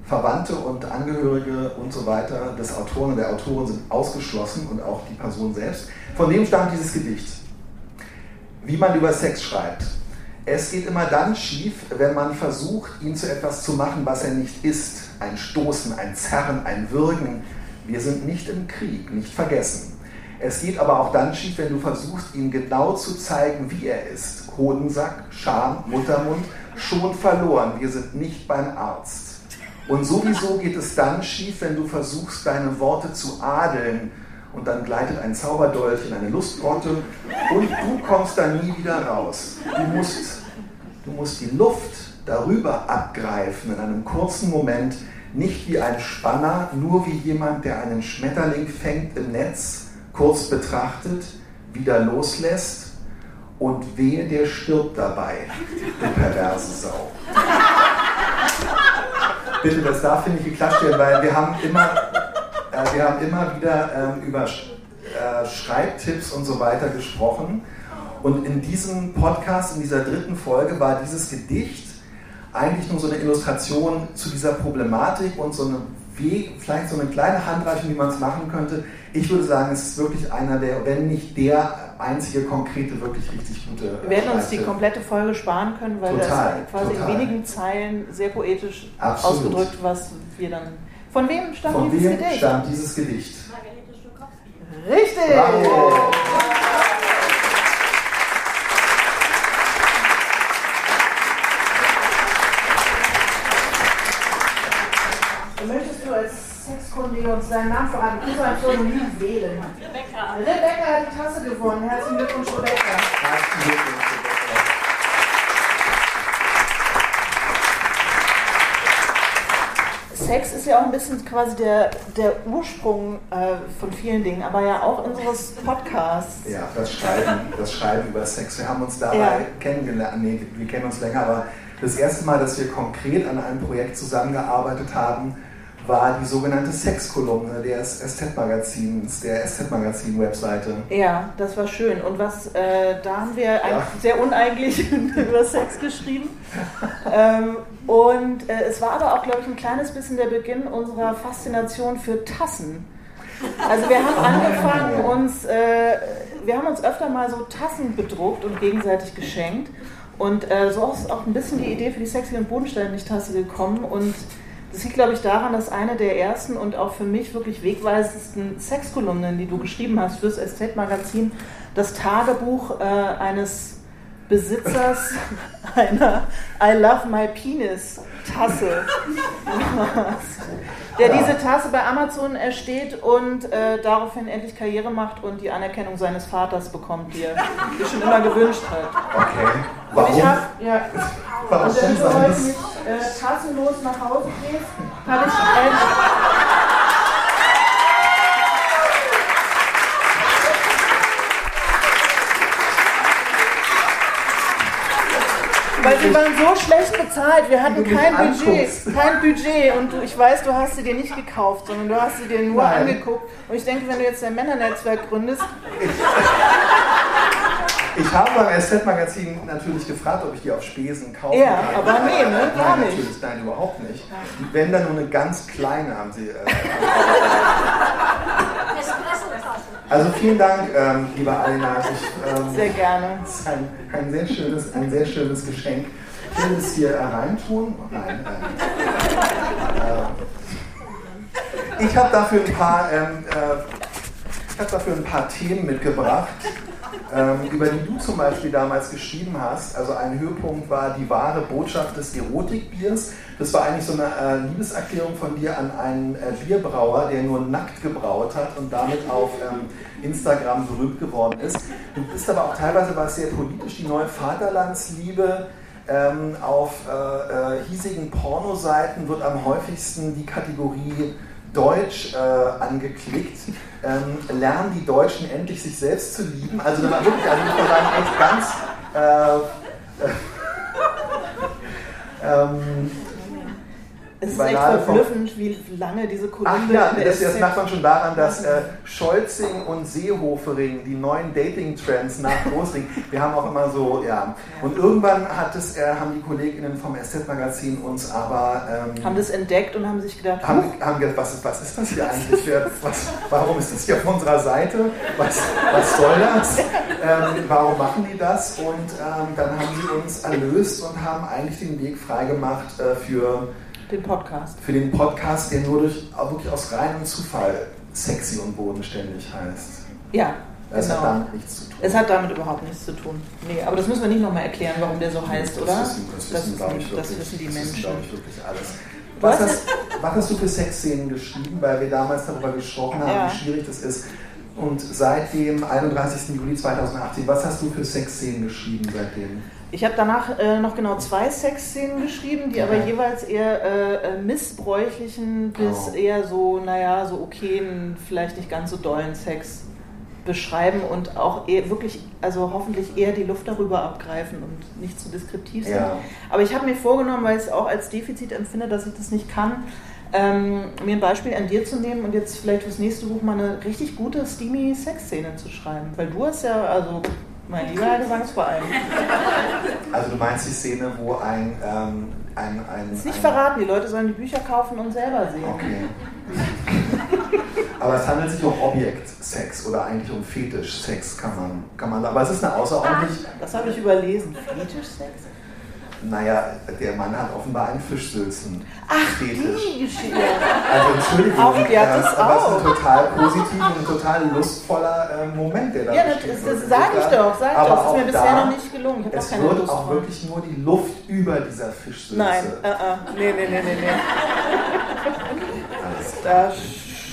Verwandte und Angehörige und so weiter des Autoren und der Autorin sind ausgeschlossen und auch die Person selbst. Von dem stammt dieses Gedicht. Wie man über Sex schreibt. Es geht immer dann schief, wenn man versucht, ihn zu etwas zu machen, was er nicht ist. Ein Stoßen, ein Zerren, ein Würgen. Wir sind nicht im Krieg, nicht vergessen. Es geht aber auch dann schief, wenn du versuchst, ihm genau zu zeigen, wie er ist. Hodensack, Scham, Muttermund, schon verloren. Wir sind nicht beim Arzt. Und sowieso geht es dann schief, wenn du versuchst, deine Worte zu adeln. Und dann gleitet ein Zauberdolch in eine Lustgrotte und du kommst da nie wieder raus. Du musst, du musst die Luft darüber abgreifen in einem kurzen Moment, nicht wie ein Spanner, nur wie jemand, der einen Schmetterling fängt im Netz, kurz betrachtet, wieder loslässt und wehe, der stirbt dabei, du perverse Sau bitte, das darf hier nicht geklatscht werden, weil wir haben immer, äh, wir haben immer wieder ähm, über äh, Schreibtipps und so weiter gesprochen. Und in diesem Podcast, in dieser dritten Folge, war dieses Gedicht eigentlich nur so eine Illustration zu dieser Problematik und so eine Weg, vielleicht so eine kleine Handreichung, wie man es machen könnte. Ich würde sagen, es ist wirklich einer der, wenn nicht der einzige konkrete, wirklich richtig gute. Wir werden uns die komplette Folge sparen können, weil total, das quasi total. in wenigen Zeilen sehr poetisch Absolut. ausgedrückt, was wir dann. Von wem stammt Von dieses wem Gedicht? stammt dieses Gedicht? Margarete Stokowski. Richtig! Bravo! Sexkundige uns deinen Namen verraten? Pseudonym wählen. Rebecca. Rebecca hat die Tasse gewonnen. Herzlichen Glückwunsch, Rebecca. Herzlichen Glückwunsch, Rebecca. Sex ist ja auch ein bisschen quasi der, der Ursprung äh, von vielen Dingen, aber ja auch unseres Podcasts. Ja, das Schreiben, das Schreiben über Sex. Wir haben uns dabei Ja. kennengelernt, nee, wir kennen uns länger, aber das erste Mal, dass wir konkret an einem Projekt zusammengearbeitet haben, war die sogenannte Sexkolumne des SZ-Magazins, der SZ-Magazin-Webseite. Ja, das war schön. Und was, äh, da haben wir eigentlich sehr uneigentlich über Sex geschrieben. ähm, und äh, es war aber auch, glaube ich, ein kleines bisschen der Beginn unserer Faszination für Tassen. Also wir haben angefangen, uns, äh, wir haben uns öfter mal so Tassen bedruckt und gegenseitig geschenkt. Und äh, so ist auch ein bisschen die Idee für die Sexy und bodenständig Tasse gekommen. Und das liegt, glaube ich, daran, dass eine der ersten und auch für mich wirklich wegweisendsten Sexkolumnen, die du geschrieben hast fürs SZ-Magazin, das Tagebuch äh, eines Besitzers einer I Love My Penis Tasse, der diese Tasse bei Amazon ersteht und äh, daraufhin endlich Karriere macht und die Anerkennung seines Vaters bekommt, die er sich schon immer gewünscht hat. Okay. Und Warum? ich habe, ja, Warum und wenn du heute nicht äh, tassenlos nach Hause gehst, habe ich ein. Weil sie waren so schlecht bezahlt, wir hatten kein Budget, kein Budget und du, ich weiß, du hast sie dir nicht gekauft, sondern du hast sie dir nur Nein. angeguckt. Und ich denke, wenn du jetzt ein Männernetzwerk gründest, Ich habe beim SZ-Magazin natürlich gefragt, ob ich die auf Spesen kaufen Ja, kann. aber nee, ne? Gar nein, nicht. Natürlich, nein, überhaupt nicht. Wenn dann nur eine ganz kleine haben sie. Äh. also vielen Dank, ähm, lieber Alina. Ich, ähm, sehr gerne. Das ist ein, ein, sehr schönes, ein sehr schönes Geschenk. Ich will es hier reintun. Nein. Äh, ich habe dafür ein paar, ähm, äh, ich hab dafür ein paar Themen mitgebracht, ähm, über die du zum Beispiel damals geschrieben hast. Also ein Höhepunkt war die wahre Botschaft des Erotikbiers. Das war eigentlich so eine äh, Liebeserklärung von dir an einen äh, Bierbrauer, der nur nackt gebraut hat und damit auf ähm, Instagram berühmt geworden ist. Du bist aber auch teilweise was sehr politisch, die neue Vaterlandsliebe. Ähm, auf äh, äh, hiesigen Pornoseiten wird am häufigsten die Kategorie Deutsch äh, angeklickt. Ähm, lernen die Deutschen endlich sich selbst zu lieben? Also da war wirklich, also ich muss sagen, echt ganz äh, äh, ähm, Es ist echt verblüffend, wie lange diese Kolumne Ach ja, das, das merkt man schon daran, dass äh, Scholzing und Seehofering, die neuen Dating-Trends nach Großring, wir haben auch immer so, ja. Und irgendwann hat es, äh, haben die KollegInnen vom SZ-Magazin uns aber ähm, haben das entdeckt und haben sich gedacht, haben, haben gedacht, was ist, was ist das hier eigentlich? Für, was, warum ist das hier auf unserer Seite? Was, was soll das? Ähm, warum machen die das? Und ähm, dann haben sie uns erlöst und haben eigentlich den Weg freigemacht äh, für den Podcast. für den Podcast, der nur durch, auch wirklich aus reinem Zufall sexy und bodenständig heißt. Ja, Das hat genau. damit nichts zu tun. Es hat damit überhaupt nichts zu tun. Nee, aber das müssen wir nicht nochmal erklären, warum der so heißt, das oder? Wissen, das wissen, glaube ich, das wirklich, wissen die das Menschen. Wissen, glaube ich, wirklich alles. Was hast hast, was hast du für Sexszenen geschrieben? Weil wir damals darüber gesprochen haben, Ja. wie schwierig das ist. Und seit dem 31. Juli 2018, was hast du für Sexszenen geschrieben seitdem? Ich habe danach äh, noch genau zwei Sexszenen geschrieben, die aber Okay. jeweils eher äh, äh, missbräuchlichen bis Oh. eher so, naja, so okayen, vielleicht nicht ganz so dollen Sex beschreiben und auch eher wirklich, also hoffentlich eher die Luft darüber abgreifen und nicht zu deskriptiv sind. Ja. Aber ich habe mir vorgenommen, weil ich es auch als Defizit empfinde, dass ich das nicht kann, ähm, mir ein Beispiel an dir zu nehmen und jetzt vielleicht fürs nächste Buch mal eine richtig gute, steamy Sexszene zu schreiben. Weil du hast ja, also mein lieber Gesangsverein, Also du meinst die Szene, wo ein... Ähm, ein, ein ist nicht ein, verraten, die Leute sollen die Bücher kaufen und selber sehen. Okay. Aber es handelt sich um Objektsex oder eigentlich um Fetischsex, kann man, kann man. Aber es ist eine außerordentlich. Das habe ich überlesen. Fetischsex? Naja, der Mann hat offenbar einen Fischsülzen. Ach, Fetisch. die Geschichte. Also Entschuldigung, Auch, die hat äh, das aber es ist auch. ein total positiver und total lustvoller äh, Moment, der da Ja, das, beschrieben das, sage ich doch, sag ich doch. Das ist mir bisher da, noch nicht gelungen. Ich Es keine wird Lust auch drauf. wirklich nur die Luft über dieser Fischsülze. Nein, äh, äh. nee, nee, nee, nee, nee. Da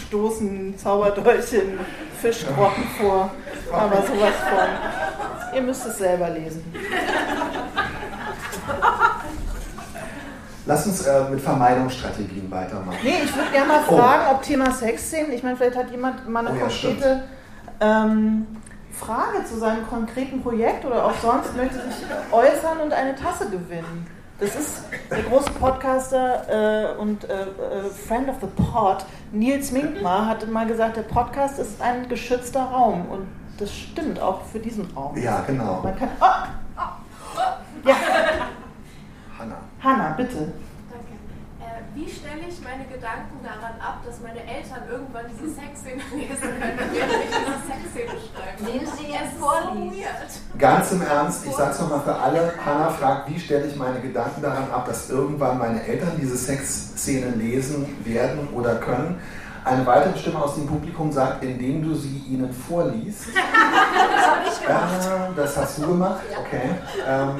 stoßen Zauberdolche in Fischgrotten vor. Aber sowas von. Ihr müsst es selber lesen. Lass uns äh, mit Vermeidungsstrategien weitermachen. Nee, ich würde gerne mal Oh. fragen, ob Thema Sexszenen, ich meine, vielleicht hat jemand mal eine Oh ja, konkrete ähm, Frage zu seinem konkreten Projekt oder auch sonst möchte sich äußern und eine Tasse gewinnen. Das ist der große Podcaster äh, und äh, äh, Friend of the Pod, Nils Minkmar, hat mal gesagt, der Podcast ist ein geschützter Raum. Und das stimmt auch für diesen Raum. Ja, genau. Man kann. Oh, ja, Hanna. Hanna, bitte. Danke. Äh, wie stelle ich meine Gedanken daran ab, dass meine Eltern irgendwann diese Sexszene lesen können, während ich diese Sexszene schreibe? Indem sie Es es vorliest. weird. Ganz im Ernst, ich sag's nochmal für alle. Hanna fragt, wie stelle ich meine Gedanken daran ab, dass irgendwann meine Eltern diese Sexszene lesen werden oder können. Eine weitere Stimme aus dem Publikum sagt, indem du sie ihnen vorliest. Das habe ich gemacht. Ja, das hast du gemacht, okay. Ähm,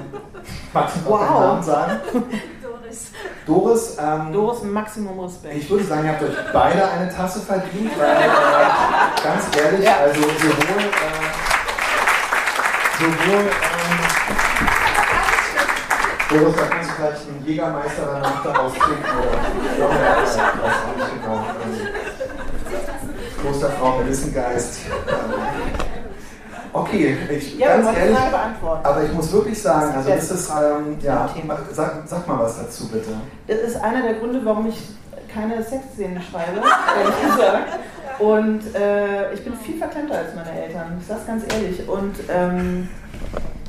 magst du noch Wow. deinen Namen sagen? Doris. Doris, ähm, Doris, Maximum Respekt. ich würde sagen, ihr habt euch beide eine Tasse verdient, weil äh, ganz ehrlich, Ja. also sowohl, äh, sowohl ähm, Doris, da kannst du vielleicht einen Jägermeister danach daraus trinken oder ja, ich weiß auch nicht genau. Klosterfrau Melissengeist. Ähm, okay, ich, Ja, ganz ehrlich, aber ich muss wirklich sagen, also das ist, ähm, ja, sag, sag mal was dazu bitte. Das ist einer der Gründe, warum ich keine Sexszenen schreibe, ehrlich gesagt. Und äh, ich bin viel verklemmter als meine Eltern, ich sag's ganz ehrlich. Und ähm,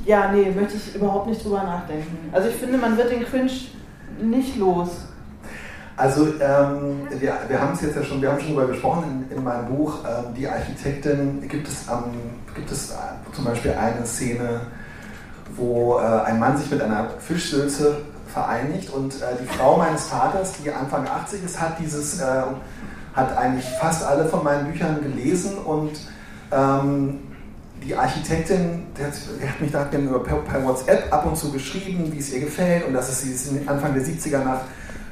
ja, nee, möchte ich überhaupt nicht drüber nachdenken. Also ich finde, man wird den Cringe nicht los. Also ähm, wir, wir haben es jetzt ja schon, wir haben schon darüber gesprochen in, in meinem Buch, ähm, die Architektin, gibt es, ähm, gibt es äh, zum Beispiel eine Szene, wo äh, ein Mann sich mit einer Fischsülze vereinigt und äh, die Frau meines Vaters, die Anfang 80 ist, hat dieses, äh, hat eigentlich fast alle von meinen Büchern gelesen und ähm, die Architektin, die hat, die hat mich da per, per, WhatsApp ab und zu geschrieben, wie es ihr gefällt und dass es sie Anfang der 70er nach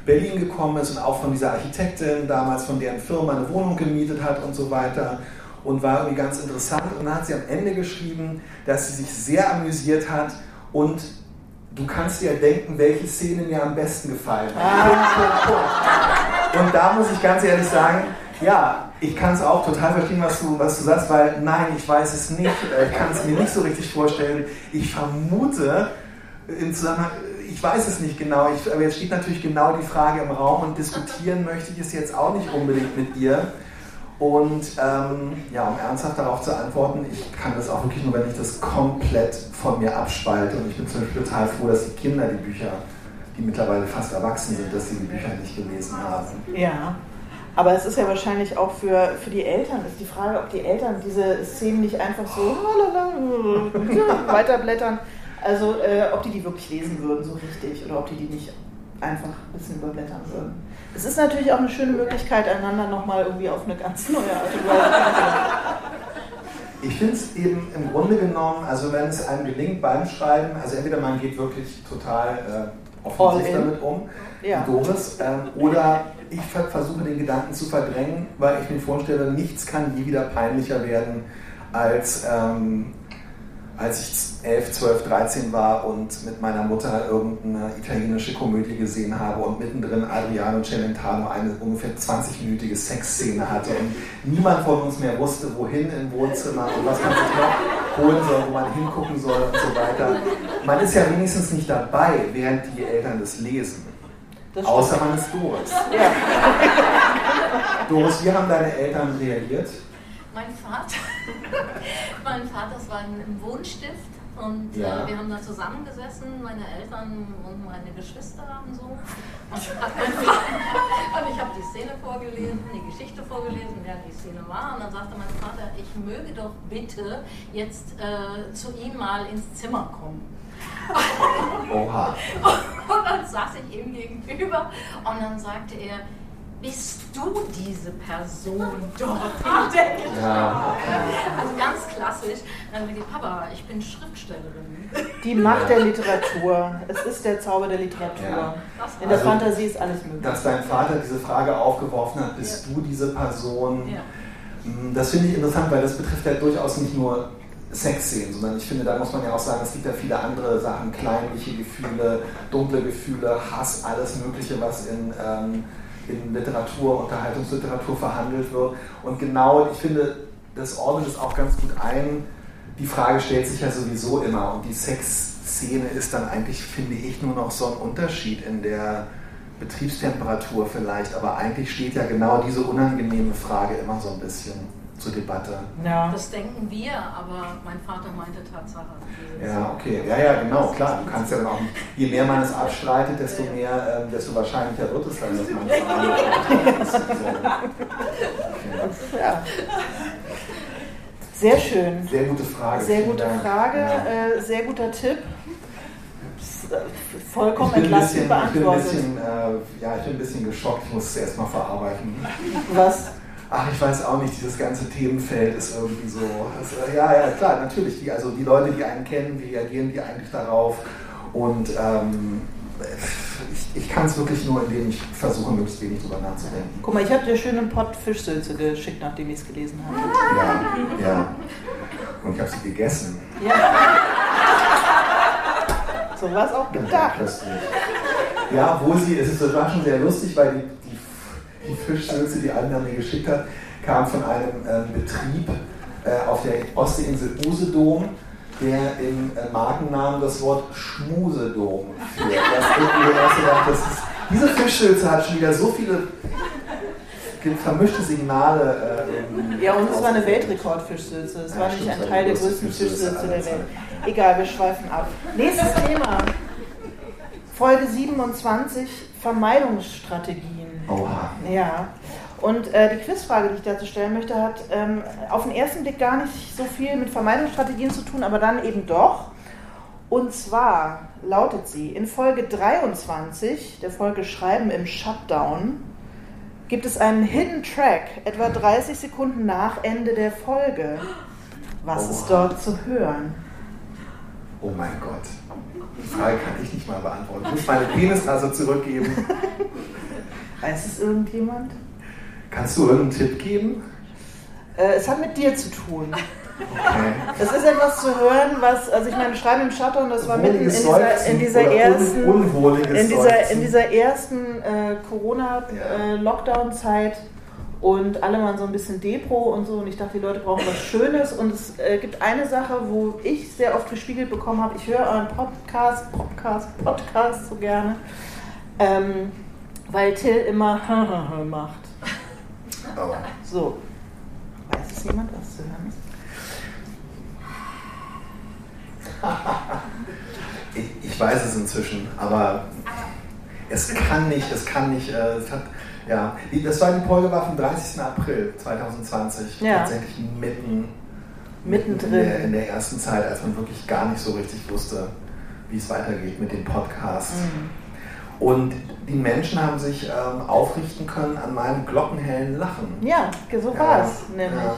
Berlin gekommen ist und auch von dieser Architektin damals von deren Firma eine Wohnung gemietet hat und so weiter und war irgendwie ganz interessant. Und dann hat sie am Ende geschrieben, dass sie sich sehr amüsiert hat und du kannst dir denken, welche Szene mir am besten gefallen hat. Und da muss ich ganz ehrlich sagen, ja, ich kann es auch total verstehen, was du, was du sagst, weil nein, ich weiß es nicht, ich kann es mir nicht so richtig vorstellen. Ich vermute im Zusammenhang, ich weiß es nicht genau, ich, aber jetzt steht natürlich genau die Frage im Raum und diskutieren möchte ich es jetzt auch nicht unbedingt mit dir. Und ähm, ja, um ernsthaft darauf zu antworten, ich kann das auch wirklich nur, wenn ich das komplett von mir abspalte. Und ich bin zum Beispiel total froh, dass die Kinder die Bücher, die mittlerweile fast erwachsen sind, dass sie die Bücher nicht gelesen haben. Ja. Aber es ist ja wahrscheinlich auch für, für die Eltern, ist die Frage, ob die Eltern diese Szenen nicht einfach so weiterblättern. Also äh, ob die die wirklich lesen würden, so richtig, oder ob die die nicht einfach ein bisschen überblättern würden. Es ist natürlich auch eine schöne Möglichkeit, einander nochmal irgendwie auf eine ganz neue Art und Weise Ich finde es eben im Grunde genommen, also wenn es einem gelingt beim Schreiben, also entweder man geht wirklich total äh, offensiv damit um, ja. Doris, äh, oder ich versuche den Gedanken zu verdrängen, weil ich mir vorstelle, nichts kann je wieder peinlicher werden als ähm, als ich 11, 12, 13 war und mit meiner Mutter irgendeine italienische Komödie gesehen habe und mittendrin Adriano Celentano eine ungefähr 20-minütige Sexszene hatte und niemand von uns mehr wusste, wohin im Wohnzimmer und was man sich noch holen soll, wo man hingucken soll und so weiter. Man ist ja wenigstens nicht dabei, während die Eltern das lesen. Das Außer man ist Doris. Ja. Doris, wie haben deine Eltern reagiert? Mein Vater, mein Vater war im Wohnstift und äh, ja. äh, wir haben da zusammengesessen, meine Eltern und meine Geschwister und so. Und, und ich habe die Szene vorgelesen, die Geschichte vorgelesen, wer die Szene war. Und dann sagte mein Vater, ich möge doch bitte jetzt äh, zu ihm mal ins Zimmer kommen. Oha. Und dann saß ich ihm gegenüber und dann sagte er, bist du diese Person dort Ja. Also ganz klassisch. Dann die Papa, ich bin Schriftstellerin. Die Macht der Literatur. Es ist der Zauber der Literatur. Ja. In der also, Fantasie ist alles möglich. Dass dein Vater diese Frage aufgeworfen hat, bist ja. du diese Person? Ja. Hm, das finde ich interessant, weil das betrifft ja durchaus nicht nur Sexszenen, sondern ich finde, da muss man ja auch sagen, es gibt ja viele andere Sachen, kleinliche Gefühle, dunkle Gefühle, Hass, alles Mögliche, was in ähm, in Literatur, Unterhaltungsliteratur verhandelt wird. Und genau, ich finde, das ordnet es auch ganz gut ein. Die Frage stellt sich ja sowieso immer und die Sexszene ist dann eigentlich, finde ich, nur noch so ein Unterschied in der Betriebstemperatur vielleicht, aber eigentlich steht ja genau diese unangenehme Frage immer so ein bisschen zur Debatte. Ja. Das denken wir, aber mein Vater meinte Tatsache. Ja, okay. Ja, ja, genau, klar. Du kannst ja dann auch, je mehr man es abstreitet, desto mehr, ähm, desto wahrscheinlicher wird es dann, dass man es okay. ja. Sehr schön. Sehr gute Frage. Sehr gute Frage, ja. äh, sehr guter Tipp. Vollkommen entlastend beantwortet. Ich bin, ein bisschen, äh, ja, ich bin ein bisschen geschockt, ich muss es erstmal verarbeiten. Was? Ach, ich weiß auch nicht, dieses ganze Themenfeld ist irgendwie so. Also, ja, ja, klar, natürlich. Die, also die Leute, die einen kennen, wie reagieren die eigentlich darauf? Und ähm, ich, ich kann es wirklich nur, indem ich versuche, möglichst wenig drüber nachzudenken. Guck mal, ich habe dir schön einen Pott Fischsülze geschickt, nachdem ich es gelesen habe. Ja, ja. Und ich habe sie gegessen. Ja. So war es auch gedacht. Ja, wo sie, es ist, das war schon sehr lustig, weil die die Fischsülze, die Anna mir geschickt hat, kam von einem äh, Betrieb äh, auf der Ostseeinsel Usedom, der im äh, Markennamen das Wort Schmusedom führt. Das, das ist, diese Fischsülze hat schon wieder so viele vermischte Signale. Äh, ja, und es war eine Weltrekordfischsülze. Es ja, war nämlich ein Teil der größten Fischsülze der Welt. Egal, wir schweifen ab. Nächstes Thema. Folge 27, Vermeidungsstrategien. Oha. Ja. Und äh, die Quizfrage, die ich dazu stellen möchte, hat ähm, auf den ersten Blick gar nicht so viel mit Vermeidungsstrategien zu tun, aber dann eben doch. Und zwar lautet sie in Folge 23 der Folge Schreiben im Shutdown gibt es einen Hidden Track, etwa 30 Sekunden nach Ende der Folge. Was Oh. ist dort zu hören? Oh mein Gott. Die Frage kann ich nicht mal beantworten. Ich muss meine Penisnase zurückgeben. Weiß es irgendjemand? Kannst du irgendeinen Tipp geben? Äh, es hat mit dir zu tun. Okay. Es ist etwas zu hören, was, also ich meine, Schreiben im Schatten, und das war mitten in dieser, in dieser ersten, in dieser, in dieser ersten äh. Corona-Lockdown-Zeit und alle waren so ein bisschen Depro und so und ich dachte, die Leute brauchen was Schönes und es äh, gibt eine Sache, wo ich sehr oft gespiegelt bekommen habe, ich höre euren Podcast, Podcast, Podcast so gerne, ähm, weil Till immer macht. Oh. So. Weiß es jemand, was zu hören ist? Ich, ich weiß es inzwischen, aber es kann nicht, es kann nicht, äh, es hat, ja, das war die Folge war vom 30. April 2020, Ja. tatsächlich mitten, Mittendrin. In der, in der ersten Zeit, als man wirklich gar nicht so richtig wusste, wie es weitergeht mit dem Podcast. Mhm. Und die Menschen haben sich ähm, aufrichten können an meinem glockenhellen Lachen. Ja, so war es nämlich. ja.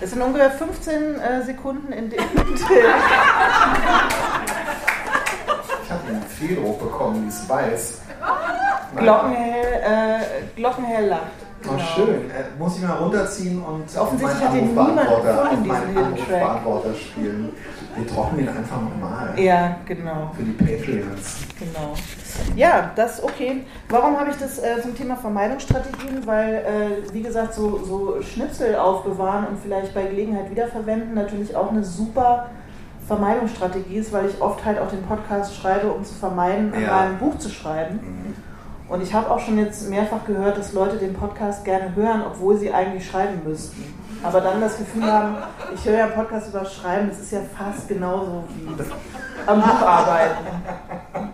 Es sind ungefähr 15 äh, Sekunden, in Till Ich habe einen Fehldruck bekommen, wie es weiß. Glockenhell, äh, Glockenhell lacht. Oh, schön. Äh, muss ich mal runterziehen und auf Offensichtlich meinen hat den Anrufbeantworter, auf meinen. Anrufbeantworter spielen. Wir trocken ihn einfach nochmal. Ja, genau, Für die Patreons. genau. Ja, das okay. Warum habe ich das äh, zum Thema Vermeidungsstrategien? Weil, äh, wie gesagt, so, so Schnipsel aufbewahren und vielleicht bei Gelegenheit wiederverwenden natürlich auch eine super Vermeidungsstrategie ist, weil ich oft halt auch den Podcast schreibe, um zu vermeiden, an Ja. meinem Buch zu schreiben. Mhm. Und ich habe auch schon jetzt mehrfach gehört, dass Leute den Podcast gerne hören, obwohl sie eigentlich schreiben müssten. Aber dann das Gefühl haben, ich höre ja einen Podcast über Schreiben, das ist ja fast genauso wie am Buch arbeiten.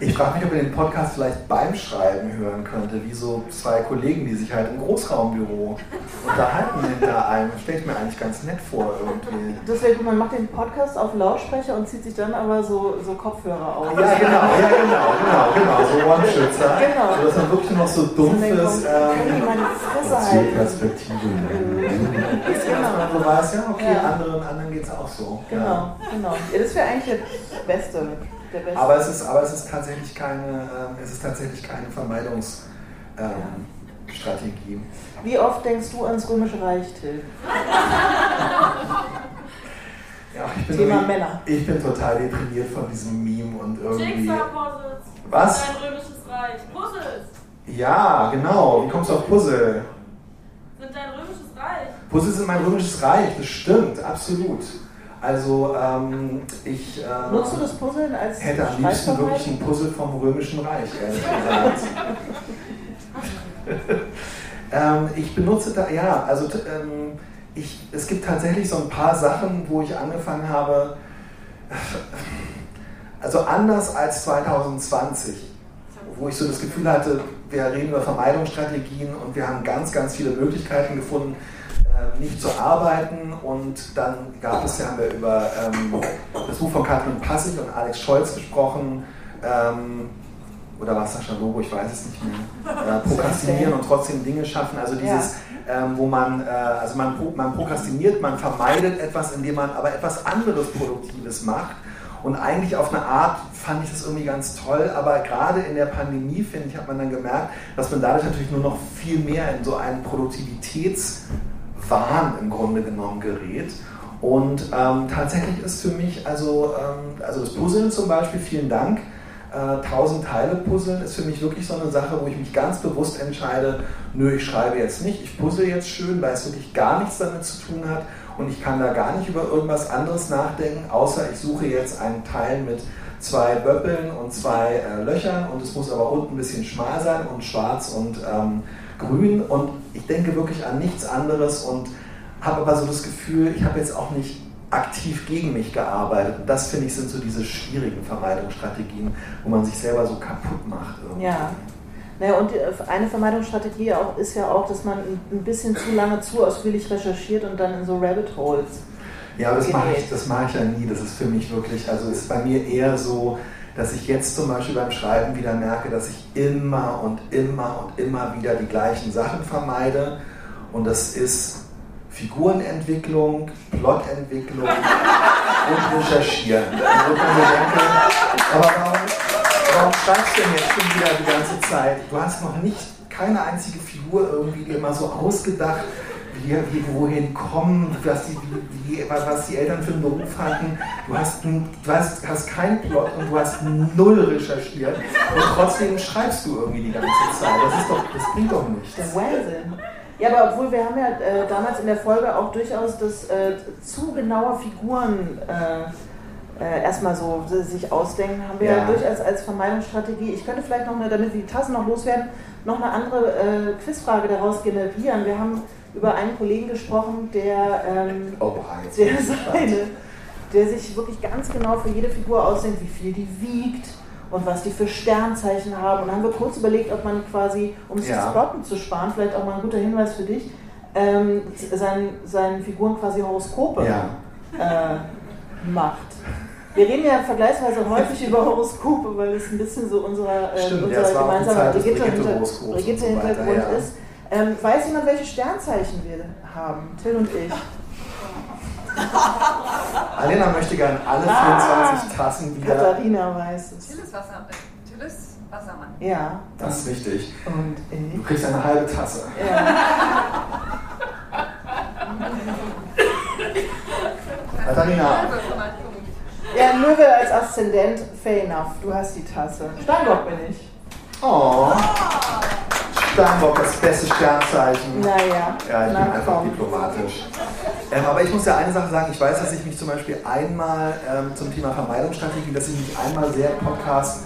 Ich frage mich, ob ihr den Podcast vielleicht beim Schreiben hören könnte, wie so zwei Kollegen, die sich halt im Großraumbüro unterhalten hinter einem. Stelle ich mir eigentlich ganz nett vor irgendwie. Das wäre gut, man macht den Podcast auf Lautsprecher und zieht sich dann aber so, so Kopfhörer auf. Ja, genau, ja, genau, genau, genau, so One-Schützer. Genau. So dass man wirklich noch so dumpfes. können die Ähm, meine Fresse halten. Zielperspektive. Genau. So war es ja, okay, Ja. anderen, anderen geht es auch so. Ja. Genau, genau. Ja, das wäre eigentlich der beste. Aber es ist, aber es ist tatsächlich keine, ähm, es ist tatsächlich keine Vermeidungsstrategie. Ähm, Strategie. Wie oft denkst du ans Römische Reich, Till? ja, ich bin Thema irgendwie- Männer. Ich bin total deprimiert von diesem Meme und irgendwie. Was? Ein römisches Reich. Puzzles Ja, genau. Wie kommst du auf Puzzle? sind ein römisches Reich. Puzzle sind mein römisches Reich, das stimmt, absolut. Also ich ich äh, Nutzt du das Puzzeln als hätte am liebsten wirklich ein Puzzle vom römischen Reich, ehrlich gesagt. ähm, ich benutze da, ja, also ähm, ich, es gibt tatsächlich so ein paar Sachen, wo ich angefangen habe, also anders als 2020, wo ich so das Gefühl hatte, wir reden über Vermeidungsstrategien und wir haben ganz, ganz viele Möglichkeiten gefunden, nicht zu arbeiten. Und dann gab es ja, haben wir über ähm, das Buch von Katrin Passig und Alex Scholz gesprochen. Ähm, oder war es Sascha Lobo, ich weiß es nicht mehr. Äh, prokrastinieren und trotzdem Dinge schaffen. Also dieses, ähm, wo man, äh, also man, man prokrastiniert, man vermeidet etwas, indem man aber etwas anderes Produktives macht. Und eigentlich auf eine Art fand ich das irgendwie ganz toll, aber gerade in der Pandemie, finde ich, hat man dann gemerkt, dass man dadurch natürlich nur noch viel mehr in so einen Produktivitätswahn im Grunde genommen gerät. Und ähm, tatsächlich ist für mich, also, ähm, also das Puzzeln zum Beispiel, vielen Dank, äh, 1000 Teile Puzzeln ist für mich wirklich so eine Sache, wo ich mich ganz bewusst entscheide, nö, ich schreibe jetzt nicht, ich puzzle jetzt schön, weil es wirklich gar nichts damit zu tun hat und ich kann da gar nicht über irgendwas anderes nachdenken, außer ich suche jetzt einen Teil mit zwei Böppeln und zwei äh, Löchern und es muss aber unten ein bisschen schmal sein und schwarz und ähm, grün und ich denke wirklich an nichts anderes und habe aber so das Gefühl, ich habe jetzt auch nicht aktiv gegen mich gearbeitet. Und das finde ich sind so diese schwierigen Vermeidungsstrategien, wo man sich selber so kaputt macht. irgendwie. Ja. Naja, und die- eine Vermeidungsstrategie auch, ist ja auch, dass man ein bisschen zu lange zu ausführlich recherchiert und dann in so Rabbit Holes. Ja, das mache ich, das mache ich ja nie. Das ist für mich wirklich, also ist bei mir eher so, dass ich jetzt zum Beispiel beim Schreiben wieder merke, dass ich immer und immer und immer wieder die gleichen Sachen vermeide. Und das ist Figurenentwicklung, Plotentwicklung und Recherchieren. Mir denke, aber warum, warum schreibst du denn jetzt schon wieder die ganze Zeit? Du hast noch nicht keine einzige Figur irgendwie mal so ausgedacht, wie, wie wohin kommen, was die, wie, was die Eltern für einen Beruf hatten. Du hast, du hast, hast keinen Plot und du hast null recherchiert und trotzdem schreibst du irgendwie die ganze Zeit. Das, ist doch, das bringt doch nichts. Der Wahnsinn. Ja, aber obwohl wir haben ja äh, damals in der Folge auch durchaus das äh, zu genaue Figuren äh, äh erstmal so sich ausdenken, haben wir ja. ja durchaus als Vermeidungsstrategie. Ich könnte vielleicht noch, eine, damit wir die Tassen noch loswerden, noch eine andere äh, Quizfrage daraus generieren. Wir haben über einen Kollegen gesprochen, der, ähm, oh, der, seine, der sich wirklich ganz genau für jede Figur ausdenkt, wie viel die wiegt und was die für Sternzeichen haben. Und dann haben wir kurz überlegt, ob man quasi, um sich ja. das Plotten zu sparen, vielleicht auch mal ein guter Hinweis für dich, ähm, seinen, seinen Figuren quasi Horoskope ja. äh, macht. Wir reden ja vergleichsweise häufig über Horoskope, weil es ein bisschen so unserer, äh, Stimmt, unser ja, gemeinsamer Brigitte-Hintergrund Brigitte ja. ist. Ähm, weiß jemand, welche Sternzeichen wir haben? Till und ich. Alena möchte gerne alle 24 ah, Tassen wieder. Katharina weiß es. Till ist, Wasser, Till ist Wassermann. Ja. Das ist richtig. Und ich? Du kriegst eine halbe Tasse. Ja. Katharina. Ja, Löwe als Aszendent, fair enough. Du hast die Tasse. Steinbock bin ich. Oh. Steinbock, das beste Sternzeichen. Naja. Ja, ich bin einfach diplomatisch. Ähm, aber ich muss ja eine Sache sagen, ich weiß, dass ich mich zum Beispiel einmal ähm, zum Thema Vermeidungsstrategie, dass ich mich einmal sehr im Podcast,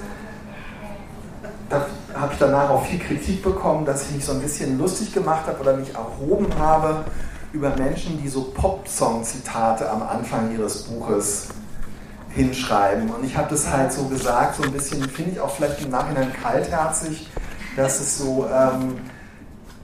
da habe ich danach auch viel Kritik bekommen, dass ich mich so ein bisschen lustig gemacht habe oder mich erhoben habe über Menschen, die so Pop-Song-Zitate am Anfang ihres Buches hinschreiben. Und ich habe das halt so gesagt, so ein bisschen, finde ich auch vielleicht im Nachhinein kaltherzig, dass es so, ähm,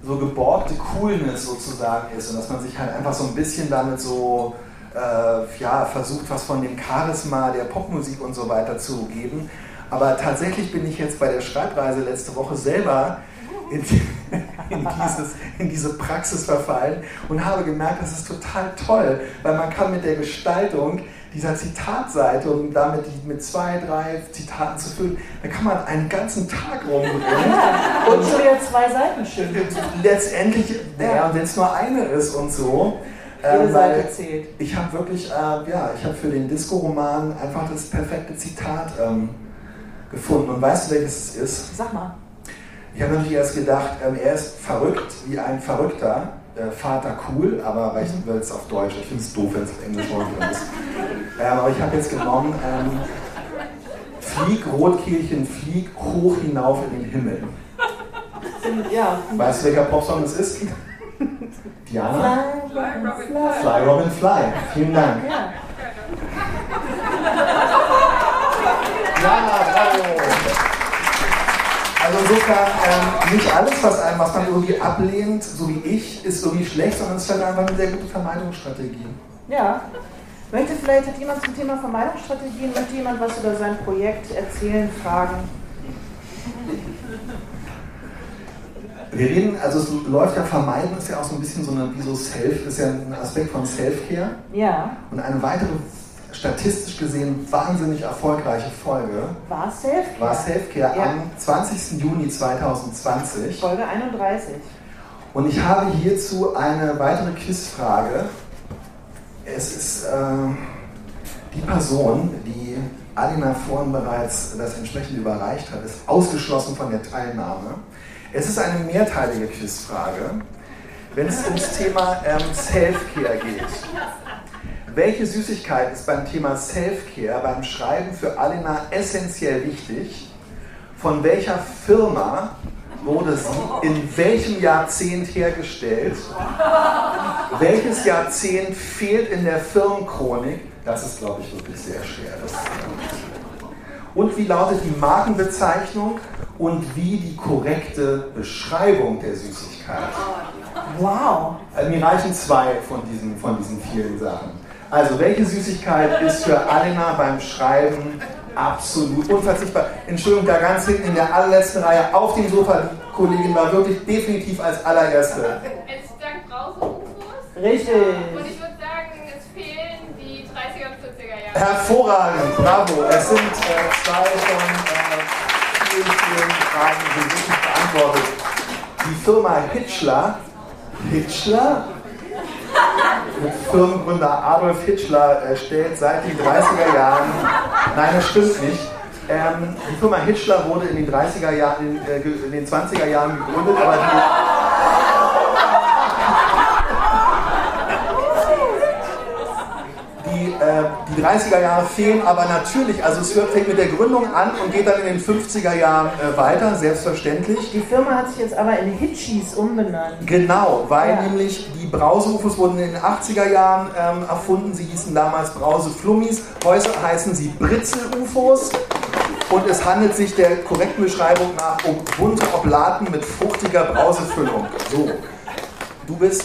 so geborgte Coolness sozusagen ist und dass man sich halt einfach so ein bisschen damit so äh, ja, versucht, was von dem Charisma der Popmusik und so weiter zu geben. Aber tatsächlich bin ich jetzt bei der Schreibreise letzte Woche selber in, in, dieses, in diese Praxis verfallen und habe gemerkt, das ist total toll, weil man kann mit der Gestaltung dieser Zitatseite und damit die mit zwei, drei Zitaten zu füllen, da kann man einen ganzen Tag rumbringen. Ja. Und schon wieder zwei Seiten schön. Letztendlich, naja, wenn es nur eine ist und so. Jede ähm, Seite zählt. Ich habe wirklich, äh, ja, ich habe für den Disco-Roman einfach das perfekte Zitat ähm, gefunden. Und weißt du, welches es ist? Sag mal. Ich habe natürlich erst gedacht, ähm, er ist verrückt wie ein Verrückter äh, Vater cool, aber weil es auf Deutsch, ich finde es doof, wenn es auf Englisch drin ist. Ähm, aber ich habe jetzt genommen, ähm, flieg Rotkehlchen, flieg hoch hinauf in den Himmel. Ja. Weißt du, welcher Popsong das ist? Diana? Fly, Robin, fly. Fly, Robin, Fly. Vielen Dank. Ja. Ja, bravo. Also insofern, ähm, nicht alles, was, einem, was man irgendwie ablehnt, so wie ich, ist irgendwie schlecht, sondern es ist halt einfach eine sehr gute Vermeidungsstrategie. Ja. Möchte vielleicht, hat jemand zum Thema Vermeidungsstrategien, möchte jemand was über sein Projekt erzählen, fragen? Wir reden, also es läuft ja, Vermeiden ist ja auch so ein bisschen so eine, wie so Self, ist ja ein Aspekt von Self-Care. Ja. Und eine weitere statistisch gesehen wahnsinnig erfolgreiche Folge. War Selfcare. War Selfcare ja. am 20. Juni 2020. Folge 31. Und ich habe hierzu eine weitere Quizfrage. Es ist äh, die Person, die Alina vorhin bereits das entsprechend überreicht hat, ist ausgeschlossen von der Teilnahme. Es ist eine mehrteilige Quizfrage, wenn es ums Thema ähm, Self-Care geht. Welche Süßigkeit ist beim Thema Self-Care, beim Schreiben für Alina essentiell wichtig? Von welcher Firma wurde sie in welchem Jahrzehnt hergestellt? Welches Jahrzehnt fehlt in der Firmenchronik? Das ist, glaube ich, wirklich sehr schwer. und wie lautet die Markenbezeichnung und wie die korrekte Beschreibung der Süßigkeit? Wow! Also mir reichen zwei von diesen, von diesen vielen Sachen. Also, welche Süßigkeit ist für Alina beim Schreiben absolut unverzichtbar. Entschuldigung, da ganz hinten in der allerletzten Reihe auf dem Sofa, die Kollegin war wirklich definitiv als allererste. Es stand Brause-UFOs. Richtig. Und ich würde sagen, es fehlen die 30er und 40er Jahre. Hervorragend, bravo. Es sind äh, zwei von äh, vielen, vielen Fragen, die wirklich beantwortet. Die Firma Hitchler, Hitchler? Firmengründer Adolf Hitchler äh, stellt seit den 30er Jahren, nein, das stimmt nicht. Ähm, die Firma Hitchler wurde in den 30er Jahren, in, äh, in den 20er Jahren gegründet, aber die, die, äh, die 30er Jahre fehlen aber natürlich, also es hört, fängt mit der Gründung an und geht dann in den 50er Jahren äh, weiter, selbstverständlich. Die Firma hat sich jetzt aber in Hitchis umbenannt. Genau, weil Ja. nämlich die Brause-UFOs wurden in den 80er Jahren ähm, erfunden. Sie hießen damals Brause-Flummis, heute heißen sie Britzel-UFOs. Und es handelt sich der korrekten Beschreibung nach um bunte Oblaten mit fruchtiger Brausefüllung. So, du bist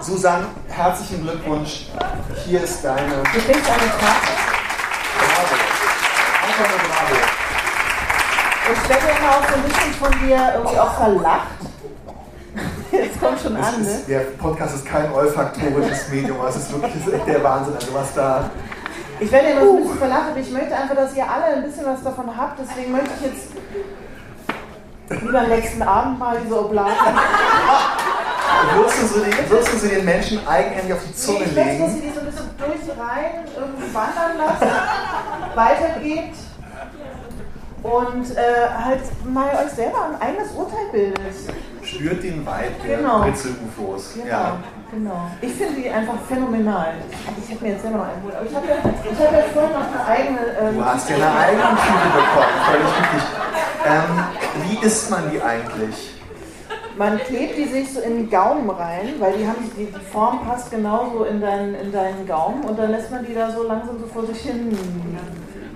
Susanne, herzlichen Glückwunsch. Hier ist deine Du kriegst eine Karte. Bravo. Einfach nur Bravo. Ich werde ja auch so ein bisschen von dir irgendwie auch verlacht. Jetzt kommt schon Es an, ne? ist, der Podcast ist kein olfaktorisches Medium, es ist wirklich ist echt der Wahnsinn. Also was da Ich werde immer so ein bisschen verlacht, aber ich möchte einfach, dass ihr alle ein bisschen was davon habt. Deswegen möchte ich jetzt lieber am nächsten Abend mal diese Oblaten. Würdest du, so die, würdest du sie den Menschen eigenhändig auf die Zunge Nee, ich möchte, dass ihr legen? die so ein bisschen durch rein irgendwie wandern lasst, weitergebt und äh, halt mal euch selber ein eigenes Urteil bildet. Spürt den Vibe der Genau. Britzel-UFOs. Genau, Ja. genau. Ich finde die einfach phänomenal. Ich habe mir jetzt selber noch einen geholt, aber ich habe ja, ich hab ja vorhin noch eine eigene. Ähm, Du hast ja eine eigene Tüte bekommen, völlig richtig. Ähm, wie isst man die eigentlich? Man klebt die sich so in den Gaumen rein, weil die, haben, die, Form passt genauso in deinen, in deinen Gaumen und dann lässt man die da so langsam so vor sich hin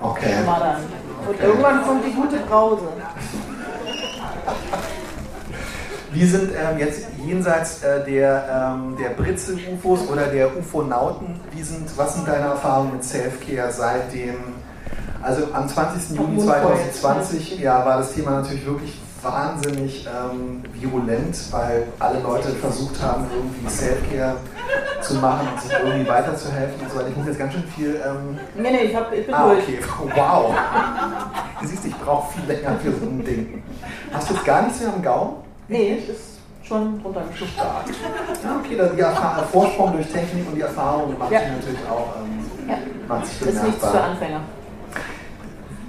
Okay. schmattern. Und irgendwann kommt die gute Brause. Wir sind ähm, jetzt jenseits äh, der, ähm, der Britzel-UFOs oder der UFOnauten. Wie sind, was sind deine Erfahrungen mit Selfcare seit dem, also am 20. Juni 2020 ja, war das Thema natürlich wirklich wahnsinnig ähm, virulent, weil alle Leute versucht haben, irgendwie Selfcare zu machen und sich irgendwie weiterzuhelfen und so weiter. Ich muss jetzt ganz schön viel ähm, Nee, nee, ich, hab, ich bin Ah, durch. okay. Wow. Du siehst, ich brauche viel länger für so ein Ding. Hast du jetzt gar nichts mehr am Gaumen? Nee, ist schon runtergeschubst. Stark. Ja, okay, dann die Erfahrung, Vorsprung durch Technik und die Erfahrung macht Ja. sich natürlich auch ähm, Ja. macht sich Ist nichts für bemerkbar. Anfänger.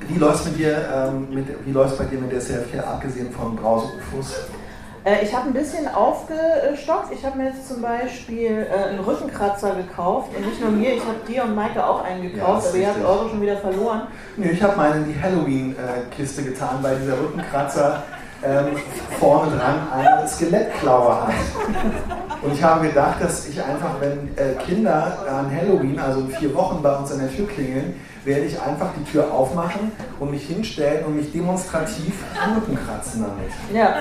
Wie läuft mit dir, ähm, mit, wie läuft's bei dir mit der Selfcare, abgesehen von Brause-UFOs? Äh, ich habe ein bisschen aufgestockt. Ich habe mir jetzt zum Beispiel äh, einen Rückenkratzer gekauft. Und nicht nur mir, ich habe dir und Maike auch einen Ja, gekauft, ist aber ihr habt eure schon wieder verloren. Nee, ich habe meine in die Halloween-Kiste getan, weil dieser Rückenkratzer ähm, vorne dran eine Skelettklaue hat. Und ich habe gedacht, dass ich einfach, wenn äh, Kinder an Halloween, also in vier Wochen bei uns an der Tür klingeln, werde ich einfach die Tür aufmachen und mich hinstellen und mich demonstrativ Rücken kratzen damit. Ja,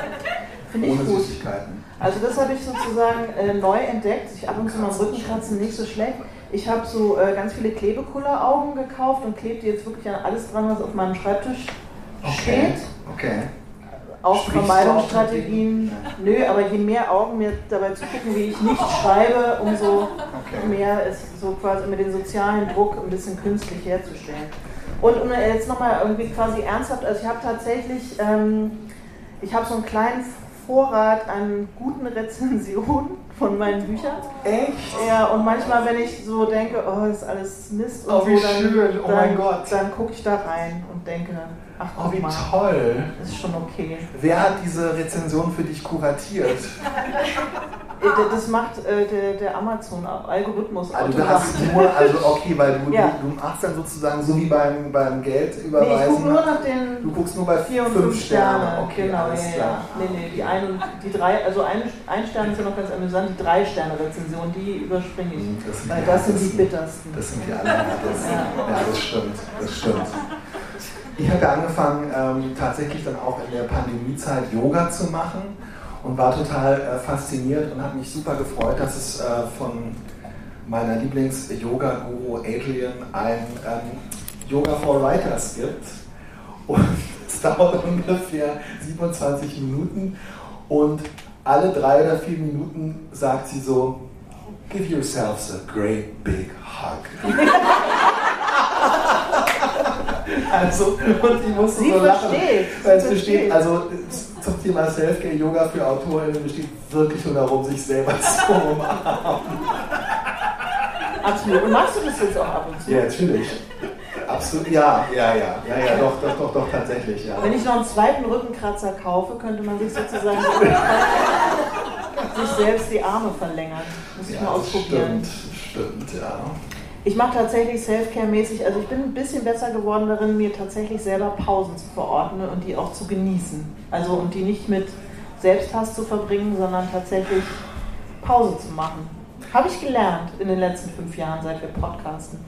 finde ich Ohne gut. Süßigkeiten. Also das habe ich sozusagen äh, neu entdeckt. Ich ab und zu mal am Rücken kratzen, nicht so schlecht. Ich habe so äh, ganz viele Klebekulleraugen gekauft und klebe die jetzt wirklich an alles dran, was auf meinem Schreibtisch steht. Okay. Auch Vermeidungsstrategien. Nö, aber je mehr Augen mir dabei zugucken, wie ich nicht schreibe, umso Okay. mehr ist so quasi mit dem sozialen Druck ein bisschen künstlich herzustellen. Und um jetzt nochmal irgendwie quasi ernsthaft, also ich habe tatsächlich, ähm, ich habe so einen kleinen Vorrat an guten Rezensionen von meinen Büchern. Echt? Ja, und manchmal, wenn ich so denke, oh, das ist alles Mist und Oh, wie so, dann, schön. Oh dann, mein Gott. dann gucke ich da rein und denke, ach Oh, guck wie mal, toll. das ist schon okay. Wer hat diese Rezension für dich kuratiert? Äh, Das macht äh, der, der Amazon-Algorithmus. Also du hast nur, also okay, weil du, Ja. du, du machst dann sozusagen so wie beim, beim Geld Nee, ich überweisen. gucke nur nach den du guckst nur bei vier und fünf fünf Sterne. Okay, genau, alles ja, klar. ja. Nee, nee, die ein und die drei, also ein, ein Stern ist ja noch ganz amüsant, die drei Sterne Rezension, die überspringe ich. Das sind weil die das sind die bittersten. Das sind die allerhärtesten. Ja. Ja, das stimmt. Das stimmt. Ich hatte angefangen, ähm, tatsächlich dann auch in der Pandemiezeit Yoga zu machen und war total äh, fasziniert und habe mich super gefreut, dass es äh, von meiner Lieblings-Yoga-Guru Adrian ein ähm, Yoga for Writers gibt. Und es dauert ungefähr 27 Minuten. Und alle drei oder vier Minuten sagt sie so, give yourselves a great big hug. also, und ich musste Sie so lachen. versteht, Weil es besteht, also zum Thema Selfcare-Yoga für Autorinnen besteht wirklich nur darum, sich selber zu umarmen. Absolut. Und machst du das jetzt auch ab und zu? Ja, natürlich. Absolut, ja, ja, ja, ja, ja, doch, doch, doch, doch, tatsächlich, ja. Wenn ich noch einen zweiten Rückenkratzer kaufe, könnte man sich sozusagen sich selbst die Arme verlängern. Muss ich ja, mal ausprobieren. Stimmt, stimmt, ja. Ich mache tatsächlich Selfcare-mäßig, also ich bin ein bisschen besser geworden darin, mir tatsächlich selber Pausen zu verordnen und die auch zu genießen. Also und die nicht mit Selbsthass zu verbringen, sondern tatsächlich Pause zu machen. Habe ich gelernt in den letzten fünf Jahren, seit wir podcasten.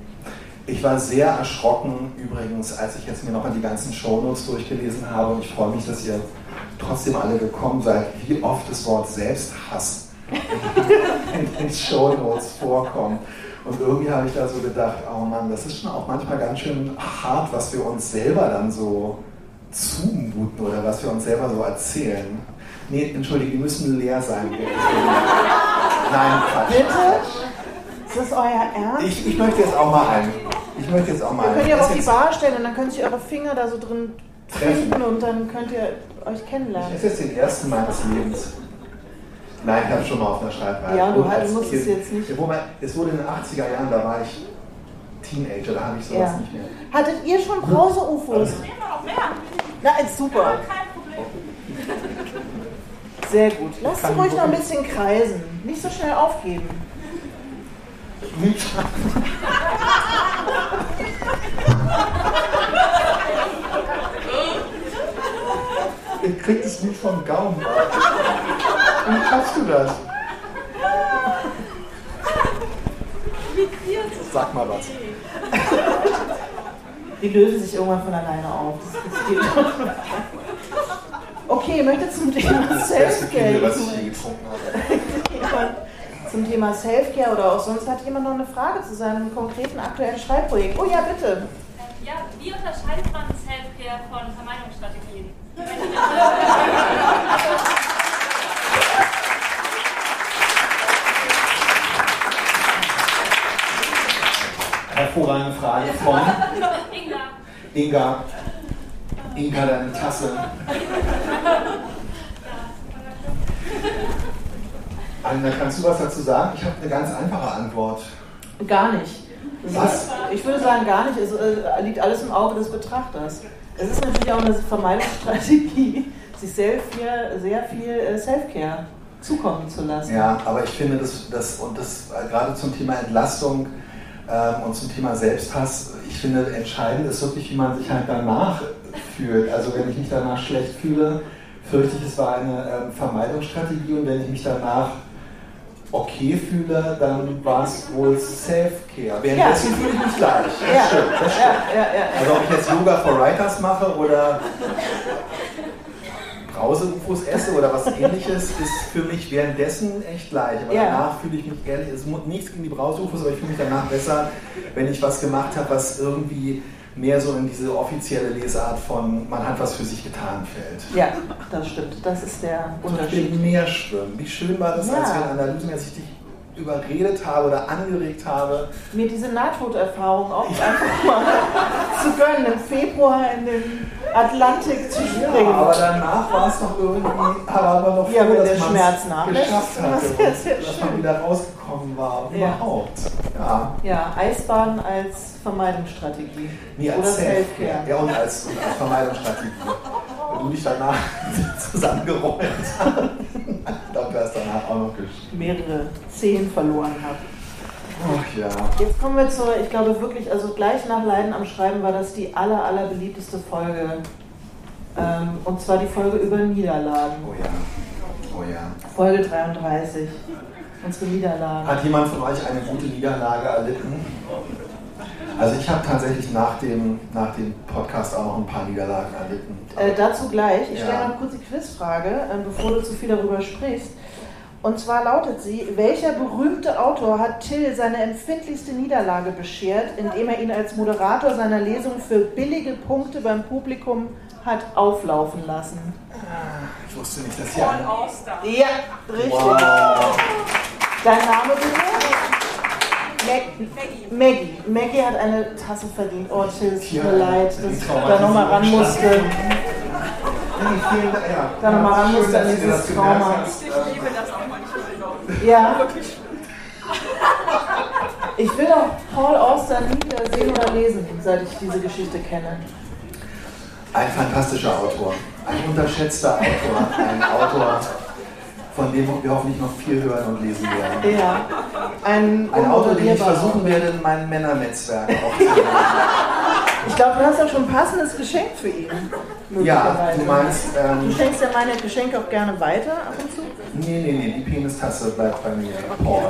Ich war sehr erschrocken übrigens, als ich jetzt mir nochmal die ganzen Shownotes durchgelesen habe und ich freue mich, dass ihr trotzdem alle gekommen seid, wie oft das Wort Selbsthass in den Shownotes vorkommt. Und irgendwie habe ich da so gedacht, oh Mann, das ist schon auch manchmal ganz schön hart, was wir uns selber dann so zumuten oder was wir uns selber so erzählen. Nee, entschuldige, die müssen leer sein. Nein, Quatsch. Bitte? Ist das euer Ernst? Ich, ich möchte jetzt auch mal ein. Ich möchte jetzt auch mal die auch Das auf die Bar stellen und dann können sich eure Finger da so drin Treffen. und dann könnt ihr euch Das kennenlernen. ist jetzt den ersten meines Lebens. Nein, ich habe schon mal auf einer Schreibreihe. Ja, du halt- du musst es jetzt nicht- Wobei, es wurde in den 80er Jahren, da war ich Teenager, da habe ich sowas Ja. nicht mehr. Hattet ihr schon Brause-UFOs? Na, ist super. Sehr gut. Lasst sie ruhig noch ein bisschen kreisen. Nicht so schnell aufgeben. Ihr kriegt es nicht vom Gaumen ab. Wie schaffst du das? Sag mal was. Die lösen sich irgendwann von alleine auf. Das, das geht. Okay, ich möchte zum Thema Das was ich Selfcare. getrunken habe. Zum Thema Selfcare oder auch sonst hat jemand noch eine Frage zu seinem konkreten aktuellen Schreibprojekt. Oh ja, bitte. Ja, wie unterscheidet man Selfcare von Vermeidungsstrategien? Hervorragende Frage von Inga. Inga. Inga, deine Tasse. Alina, kannst du was dazu sagen? Ich habe eine ganz einfache Antwort. Gar nicht. Was? Ich würde sagen, gar nicht. Es äh, liegt alles im Auge des Betrachters. Es ist natürlich auch eine Vermeidungsstrategie, sich sehr viel, sehr viel äh, Selfcare zukommen zu lassen. Ja, aber ich finde, das, das und das äh, gerade zum Thema Entlastung und zum Thema Selbsthass, ich finde, entscheidend ist wirklich, wie man sich halt danach fühlt. Also wenn ich mich danach schlecht fühle, fürchte ich, es war eine ähm, Vermeidungsstrategie und wenn ich mich danach okay fühle, dann war es wohl Self-Care. Währenddessen fühle ich mich leicht. Das Ja. stimmt, das stimmt. Ja, ja, ja. Also ob ich jetzt Yoga for Writers mache oder Brause-UFOs esse oder was ähnliches, ist für mich währenddessen echt gleich. Aber Ja. danach fühle ich mich ehrlich, es muss nichts gegen die Brause-UFOs, aber ich fühle mich danach besser, wenn ich was gemacht habe, was irgendwie mehr so in diese offizielle Lesart von man hat was für sich getan fällt. Ja, das stimmt. Das ist der Zum Unterschied. mehr schwimmen. Wie schön war das, Ja. als wir in Analysen, als ich dich überredet habe oder angeregt habe, Mir diese Nahtoderfahrung auch einfach mal zu gönnen, im Februar in den Atlantik zu springen. Ja, aber danach war es doch irgendwie, aber noch Ja, froh, dass der Schmerz geschafft das hatte sehr, und sehr dass man schön. wieder rausgekommen war Ja. überhaupt. Ja, Ja, Eisbaden als Vermeidungsstrategie. nee, als Oder. Selfcare. Ja, und als, und als Vermeidungsstrategie. Du dich danach zusammengerollt ich glaube, du hast danach auch noch geschrieben. Mehrere Zehen verloren habe. Ach ja. Jetzt kommen wir zur, ich glaube wirklich, also gleich nach Leiden am Schreiben war das die aller, aller beliebteste Folge. Ähm, und zwar die Folge über Niederlagen. Oh ja. Oh ja. Folge 33. Unsere Niederlagen. Hat jemand von euch eine gute Niederlage erlitten? Also ich habe tatsächlich nach dem, nach dem Podcast auch noch ein paar Niederlagen erlitten. Äh, dazu gleich. Ich Ja. stelle noch kurz die Quizfrage, äh, bevor du zu viel darüber sprichst. Und zwar lautet sie, welcher berühmte Autor hat Till seine empfindlichste Niederlage beschert, indem er ihn als Moderator seiner Lesung für billige Punkte beim Publikum hat auflaufen lassen? Ich wusste nicht, dass hier Paul. Auster. Ja, richtig. Wow. Dein Name bitte? Mag Maggie. Maggie hat eine Tasse verdient. Oh, Till, es tut mir leid, dass die ich da nochmal ran musste. Da noch mal ran musste an dieses Trauma. Ich liebe das auch manchmal. Ja. Ich will auch Paul Auster nie wieder sehen oder lesen, seit ich diese Geschichte kenne. Ein fantastischer Autor, ein unterschätzter Autor, ein Autor, von dem wir hoffentlich noch viel hören und lesen werden. Ja. Ein, Ein Autor, den ich versuchen werde, in meinem Männernetzwerk aufzunehmen. Ich glaube, du hast ja schon ein passendes Geschenk für ihn. Ja, du meinst, Du ähm, schenkst ja meine Geschenke auch gerne weiter ab und zu. nee, nee, nee, die Penistasse bleibt bei mir, Paul.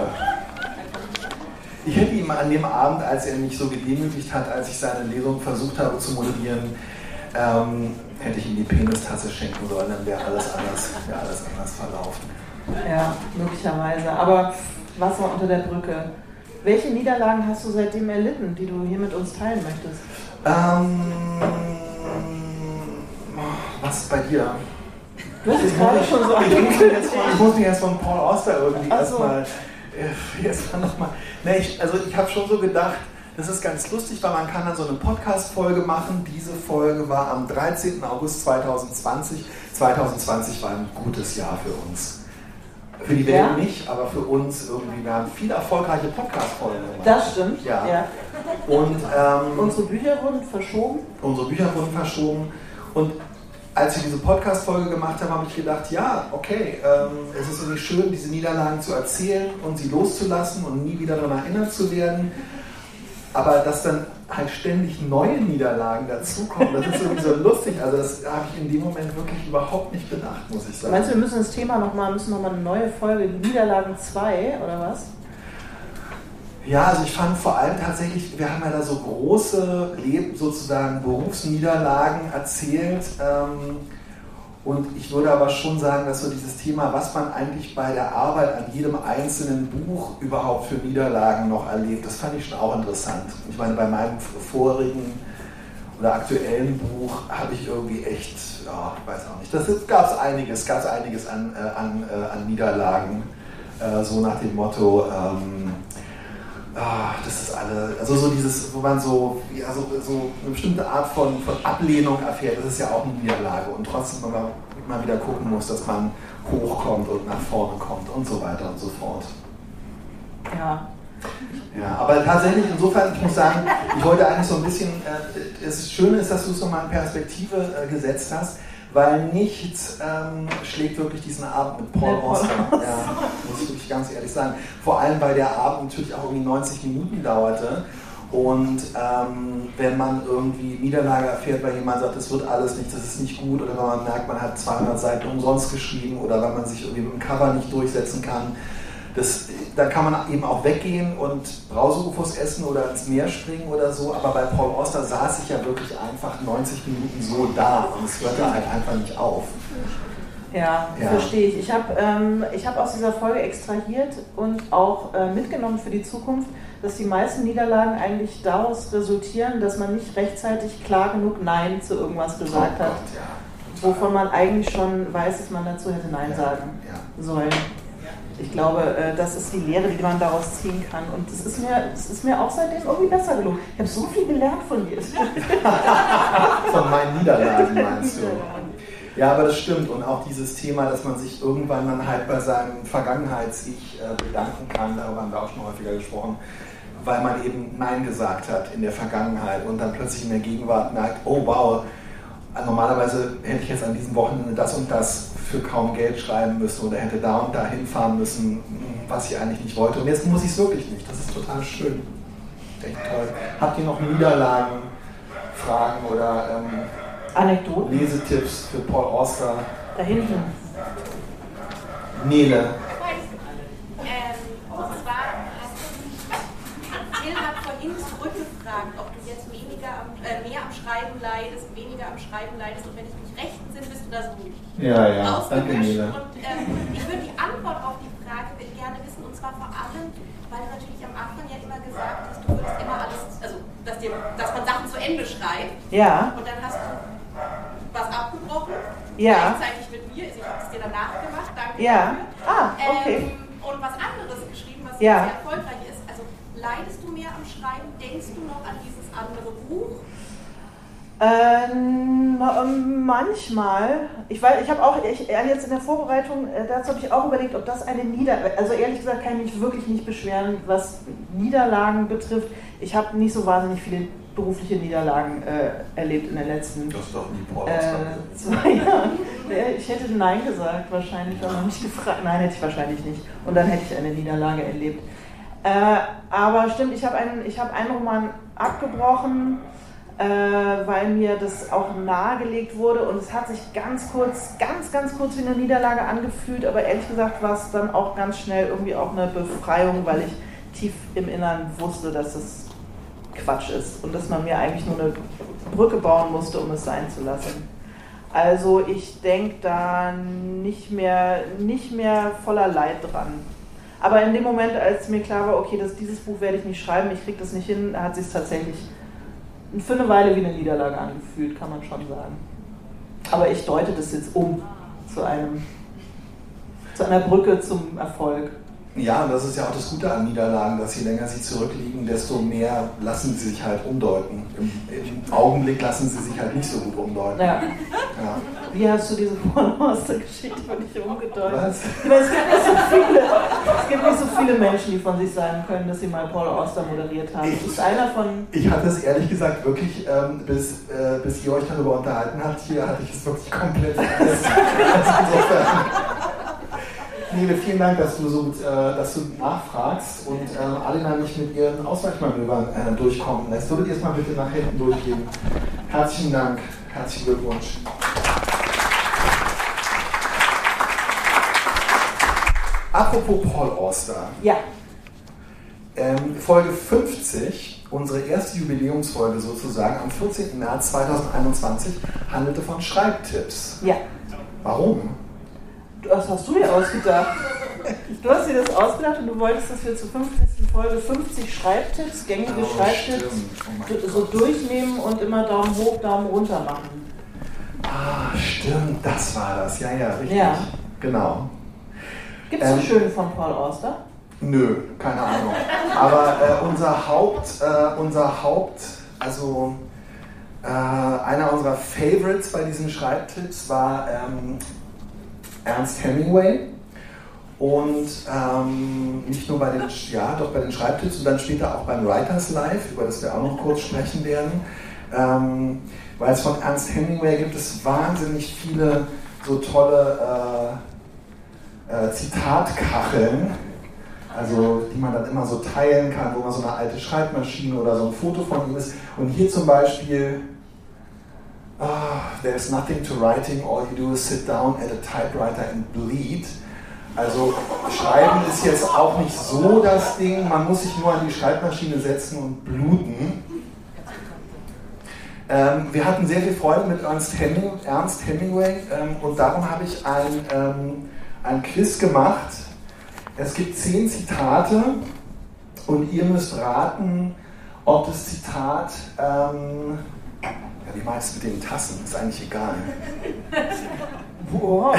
Ich hätte ihm an dem Abend, als er mich so gedemütigt hat, als ich seine Lesung versucht habe zu moderieren, ähm, hätte ich ihm die Penistasse schenken sollen, dann wäre alles anders, wäre alles anders verlaufen. Ja, möglicherweise. Aber Wasser unter der Brücke. Welche Niederlagen hast du seitdem erlitten, die du hier mit uns teilen möchtest? Ähm, was ist bei dir? Du hast es gerade schon so Ich muss mich angekündigt. ich muss mich jetzt von Paul Auster irgendwie Ach so. erstmal äh, erstmal nochmal. Ne, ich, also ich habe schon so gedacht, das ist ganz lustig, weil man kann dann so eine Podcast-Folge machen. Diese Folge war am 13. August 2020. 2020 war ein gutes Jahr für uns. Für die Welt Ja? nicht, aber für uns irgendwie. Wir haben viele erfolgreiche Podcast-Folgen gemacht. Das stimmt. Ja. ja. Und ähm, Unsere Bücher wurden verschoben. unsere Bücher wurden verschoben. Und als wir diese Podcast-Folge gemacht haben, habe ich gedacht, ja, okay, ähm, es ist irgendwie schön, diese Niederlagen zu erzählen und sie loszulassen und nie wieder daran erinnert zu werden. Aber dass dann halt ständig neue Niederlagen dazukommen, das ist irgendwie so lustig. Also das habe ich in dem Moment wirklich überhaupt nicht bedacht, muss ich sagen. Meinst du, wir müssen das Thema nochmal, müssen nochmal eine neue Folge, Niederlagen 2 oder was? Ja, also ich fand vor allem tatsächlich, wir haben ja da so große Leben, sozusagen Berufsniederlagen erzählt. Ähm, und ich würde aber schon sagen, dass so dieses Thema, was man eigentlich bei der Arbeit an jedem einzelnen Buch überhaupt für Niederlagen noch erlebt, das fand ich schon auch interessant. Ich meine, bei meinem vorigen oder aktuellen Buch habe ich irgendwie echt, ja, ich weiß auch nicht, das gab es einiges, gab es einiges an, äh, an, äh, an Niederlagen, äh, so nach dem Motto, ähm, ah, das ist alle, also so dieses, wo man so, ja, so, so eine bestimmte Art von, von Ablehnung erfährt, das ist ja auch eine Niederlage und trotzdem immer, immer wieder gucken muss, dass man hochkommt und nach vorne kommt und so weiter und so fort. Ja. Ja, aber tatsächlich, insofern, ich muss sagen, ich wollte eigentlich so ein bisschen, äh, das Schöne ist, dass du es nochmal in Perspektive äh, gesetzt hast, weil nichts ähm, schlägt wirklich diesen Abend mit Paul Auster. Ja, muss ich wirklich ganz ehrlich sagen. Vor allem, weil der Abend natürlich auch irgendwie 90 Minuten dauerte. Und ähm, wenn man irgendwie Niederlage erfährt, weil jemand sagt, das wird alles nicht, das ist nicht gut, oder wenn man merkt, man hat 200 Seiten umsonst geschrieben, oder wenn man sich irgendwie mit dem Cover nicht durchsetzen kann, das, da kann man eben auch weggehen und Brauseufos essen oder ins Meer springen oder so, aber bei Paul Auster saß ich ja wirklich einfach 90 Minuten so da und es hörte halt einfach nicht auf. Ja, Ja. verstehe ich. Ich habe ähm, ich hab aus dieser Folge extrahiert und auch äh, mitgenommen für die Zukunft, dass die meisten Niederlagen eigentlich daraus resultieren, dass man nicht rechtzeitig klar genug Nein zu irgendwas gesagt Oh hat, Gott, ja. wovon man eigentlich schon weiß, dass man dazu hätte Nein sagen Ja. sollen. Ich glaube, äh, das ist die Lehre, die man daraus ziehen kann. Und es ist mir, es ist mir auch seitdem irgendwie besser gelungen. Ich habe so viel gelernt von dir. Von meinen Niederlagen meinst du? Ja, aber das stimmt. Und auch dieses Thema, dass man sich irgendwann dann halt bei seinem Vergangenheits-Ich äh, bedanken kann, darüber haben wir auch schon häufiger gesprochen, weil man eben Nein gesagt hat in der Vergangenheit und dann plötzlich in der Gegenwart merkt, oh wow, normalerweise hätte ich jetzt an diesem Wochenende das und das für kaum Geld schreiben müssen oder hätte da und da hinfahren müssen, was ich eigentlich nicht wollte. Und jetzt muss ich es wirklich nicht. Das ist total schön. Echt toll. Habt ihr noch Niederlagen, Fragen oder ähm, Anekdoten Lesetipps für Paul Auster? da hinten. Nele. Und zwar hast du, Till hat vorhin zurückgefragt, ob du jetzt weniger am, mehr am Schreiben leidest, weniger am Schreiben leidest und wenn ich mich recht entsinne, bist du da so ja, ja. Danke, Nela. Und ähm, ich würde die Antwort auf die Frage gerne wissen, und zwar vor allem, weil du natürlich am Anfang ja immer gesagt hast, du würdest immer alles, also dass, dir, dass man Sachen zu Ende schreibt. Ja. Und dann hast du was abgebrochen. Ja. Gleichzeitig mit mir, also ich habe es dir danach gemacht, danke ja. dafür. Ah, okay. Ähm, und was anderes geschrieben, was ja. sehr erfolgreich ist. Also leidest du mehr am Schreiben? Denkst du noch an dieses andere Buch? Ähm, manchmal. Ich weiß, ich habe auch ich, äh, jetzt in der Vorbereitung, äh, dazu habe ich auch überlegt, ob das eine Niederlage, also ehrlich gesagt kann ich mich wirklich nicht beschweren, was Niederlagen betrifft. Ich habe nicht so wahnsinnig viele berufliche Niederlagen äh, erlebt in den letzten Das doch nie äh, zwei Jahren. Ich hätte Nein gesagt, wahrscheinlich, wenn man mich gefragt. Nein, hätte ich wahrscheinlich nicht. Und dann hätte ich eine Niederlage erlebt. Äh, aber stimmt, ich habe einen, ich hab einen Roman abgebrochen, äh, weil mir das auch nahegelegt wurde und es hat sich ganz kurz, ganz, ganz kurz wie eine Niederlage angefühlt, aber ehrlich gesagt war es dann auch ganz schnell irgendwie auch eine Befreiung, weil ich tief im Innern wusste, dass es Quatsch ist und dass man mir eigentlich nur eine Brücke bauen musste, um es sein zu lassen. Also ich denke da nicht mehr, nicht mehr voller Leid dran. Aber in dem Moment, als mir klar war, okay, das, dieses Buch werde ich nicht schreiben, ich kriege das nicht hin, hat sich tatsächlich für eine Weile wie eine Niederlage angefühlt, kann man schon sagen. Aber ich deute das jetzt um zu einem, zu einer Brücke zum Erfolg. Ja, und das ist ja auch das Gute an Niederlagen, dass je länger sie zurückliegen, desto mehr lassen sie sich halt umdeuten. Im, im Augenblick lassen sie sich halt nicht so gut umdeuten. Ja. Ja. Wie hast du diese Pornoster-Geschichte für dich umgedeutet? Was? Es gibt, nicht so viele, es gibt nicht so viele Menschen, die von sich sagen können, dass sie mal Paul Auster moderiert haben. Ich- ist einer von. Ich hatte es ehrlich gesagt wirklich, ähm, bis, äh, bis ihr euch darüber unterhalten habt, hier hatte ich es wirklich komplett vergessen. Also insofern. Nele, vielen Dank, dass du, so, äh, dass du nachfragst und ähm, Alina mich mit ihren Ausweichmanövern äh, durchkommen lässt. Würdet ihr es mal bitte nach hinten durchgehen? Herzlichen Dank, herzlichen Glückwunsch. Apropos Paul Auster. Ja. Ähm, Folge 50, unsere erste Jubiläumsfolge sozusagen, am 14. März 2021, handelte von Schreibtipps. Ja. Warum? Was hast du dir ausgedacht? Du hast dir das ausgedacht und du wolltest, dass wir zur 50. Folge 50 Schreibtipps, gängige Oh, Schreibtipps. Oh so durchnehmen und immer Daumen hoch, Daumen runter machen. Ah, stimmt, das war das. Ja, ja, richtig. Ja. Genau. Gibt es Ähm, so schöne von Paul Auster? Nö, keine Ahnung. Aber äh, unser Haupt, äh, unser Haupt, also äh, einer unserer Favorites bei diesen Schreibtipps war ähm, Ernst Hemingway. Und ähm, nicht nur bei den, ja, doch bei den Schreibtipps und dann später auch beim Writers Live, über das wir auch noch kurz sprechen werden. Ähm, weil es von Ernst Hemingway gibt es wahnsinnig viele so tolle äh, äh, Zitatkacheln, also die man dann immer so teilen kann, wo man so eine alte Schreibmaschine oder so ein Foto von ihm ist. Und hier zum Beispiel, ah, there's nothing to writing, all you do is sit down at a typewriter and bleed. Also Schreiben ist jetzt auch nicht so das Ding, man muss sich nur an die Schreibmaschine setzen und bluten. Ähm, wir hatten sehr viel Freude mit Ernst, Heming, Ernst Hemingway ähm, und darum habe ich ein, ähm, ein Quiz gemacht. Es gibt zehn Zitate und ihr müsst raten, ob das Zitat, ähm, ja, wie meinst du mit den Tassen? Ist eigentlich egal. Wow.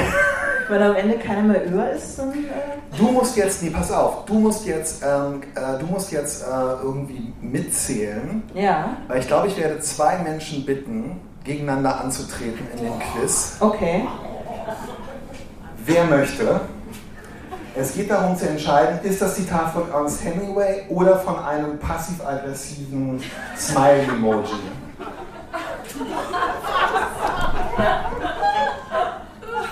Wenn am Ende keiner mehr über ist, dann. Äh, Du musst jetzt, nee, pass auf, du musst jetzt, ähm, äh, du musst jetzt äh, irgendwie mitzählen, ja, weil ich glaube, ich werde zwei Menschen bitten, gegeneinander anzutreten in den Quiz. okay. Wer möchte? Es geht darum zu entscheiden, ist das Zitat von Ernst Hemingway oder von einem passiv-aggressiven Smile-Emoji.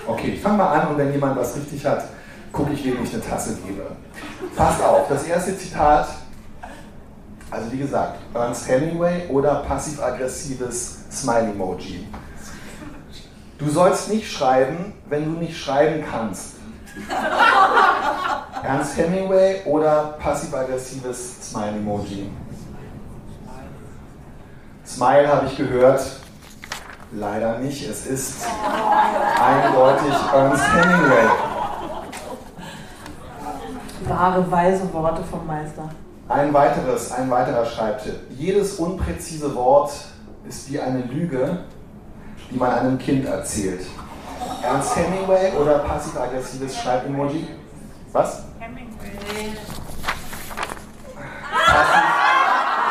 Okay, ich fange mal an und wenn jemand was richtig hat, gucke ich, wem ich eine Tasse gebe. Passt auf, das erste Zitat, also wie gesagt, Ernst Hemingway oder passiv-aggressives Smile-Emoji. Du sollst nicht schreiben, wenn du nicht schreiben kannst. Ernst Hemingway oder passiv-aggressives Smile-Emoji? Smile habe ich gehört. Leider nicht. Es ist eindeutig Ernst Hemingway. Wahre, weise Worte vom Meister. Ein weiteres, ein weiterer Schreibtipp. Jedes unpräzise Wort ist wie eine Lüge, die man einem Kind erzählt. Ernst Hemingway oder passiv-aggressives Schreibemoji? Was? Hemingway.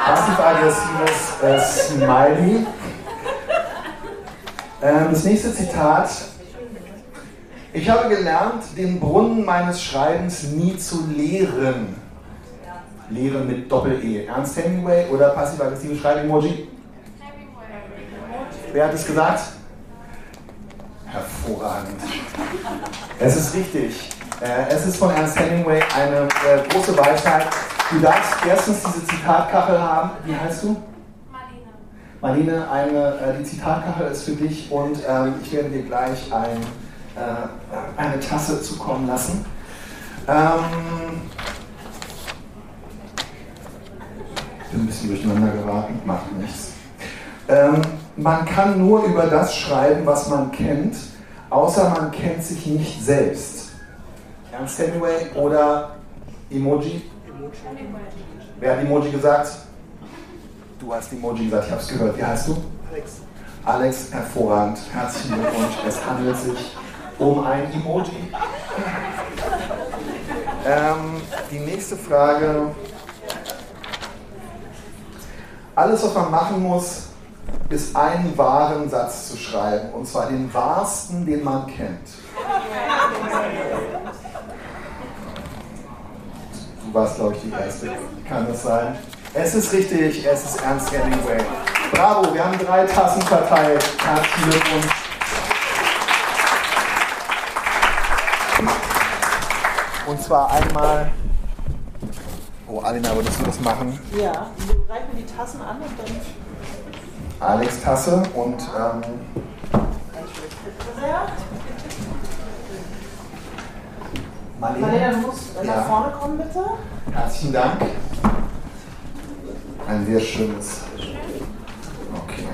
Passiv-aggressives äh, Smiley. Ähm, das nächste Zitat. Ich habe gelernt, den Brunnen meines Schreibens nie zu leeren. Leeren mit Doppel-E. Ernst Hemingway oder passiv-aggressives Schreibemoji? Wer hat es gesagt? Hervorragend. Es ist richtig. Äh, es ist von Ernst Hemingway eine äh, große Weisheit. Du darfst erstens diese Zitatkachel haben. Wie heißt du? Marlene. Marlene, eine, äh, die Zitatkachel ist für dich und ähm, ich werde dir gleich ein, äh, eine Tasse zukommen lassen. Ähm, bin ein bisschen durcheinander geraten, macht nichts. Ähm, man kann nur über das schreiben, was man kennt, außer man kennt sich nicht selbst. Ernst Hemingway oder Emoji? Wer hat Emoji gesagt? Du hast Emoji gesagt, ich habe es gehört. Wie heißt du? Alex. Alex, hervorragend. Herzlichen Glückwunsch. Es handelt sich um ein Emoji. Ähm, die nächste Frage. Alles, was man machen muss, ist einen wahren Satz zu schreiben. Und zwar den wahrsten, den man kennt. Du warst, glaube ich, die Erste. Kann das sein? Es ist richtig, es ist Ernst Hemingway. Bravo, wir haben drei Tassen verteilt. Herzlichen Glückwunsch. Und zwar einmal. Oh, Alina, würdest du das machen? Ja, wir reichen die Tassen an und dann. Alex Tasse und ähm, Marlene. Marlene, du musst äh, Ja. nach vorne kommen, bitte. Herzlichen Dank. Ein sehr schönes. Okay.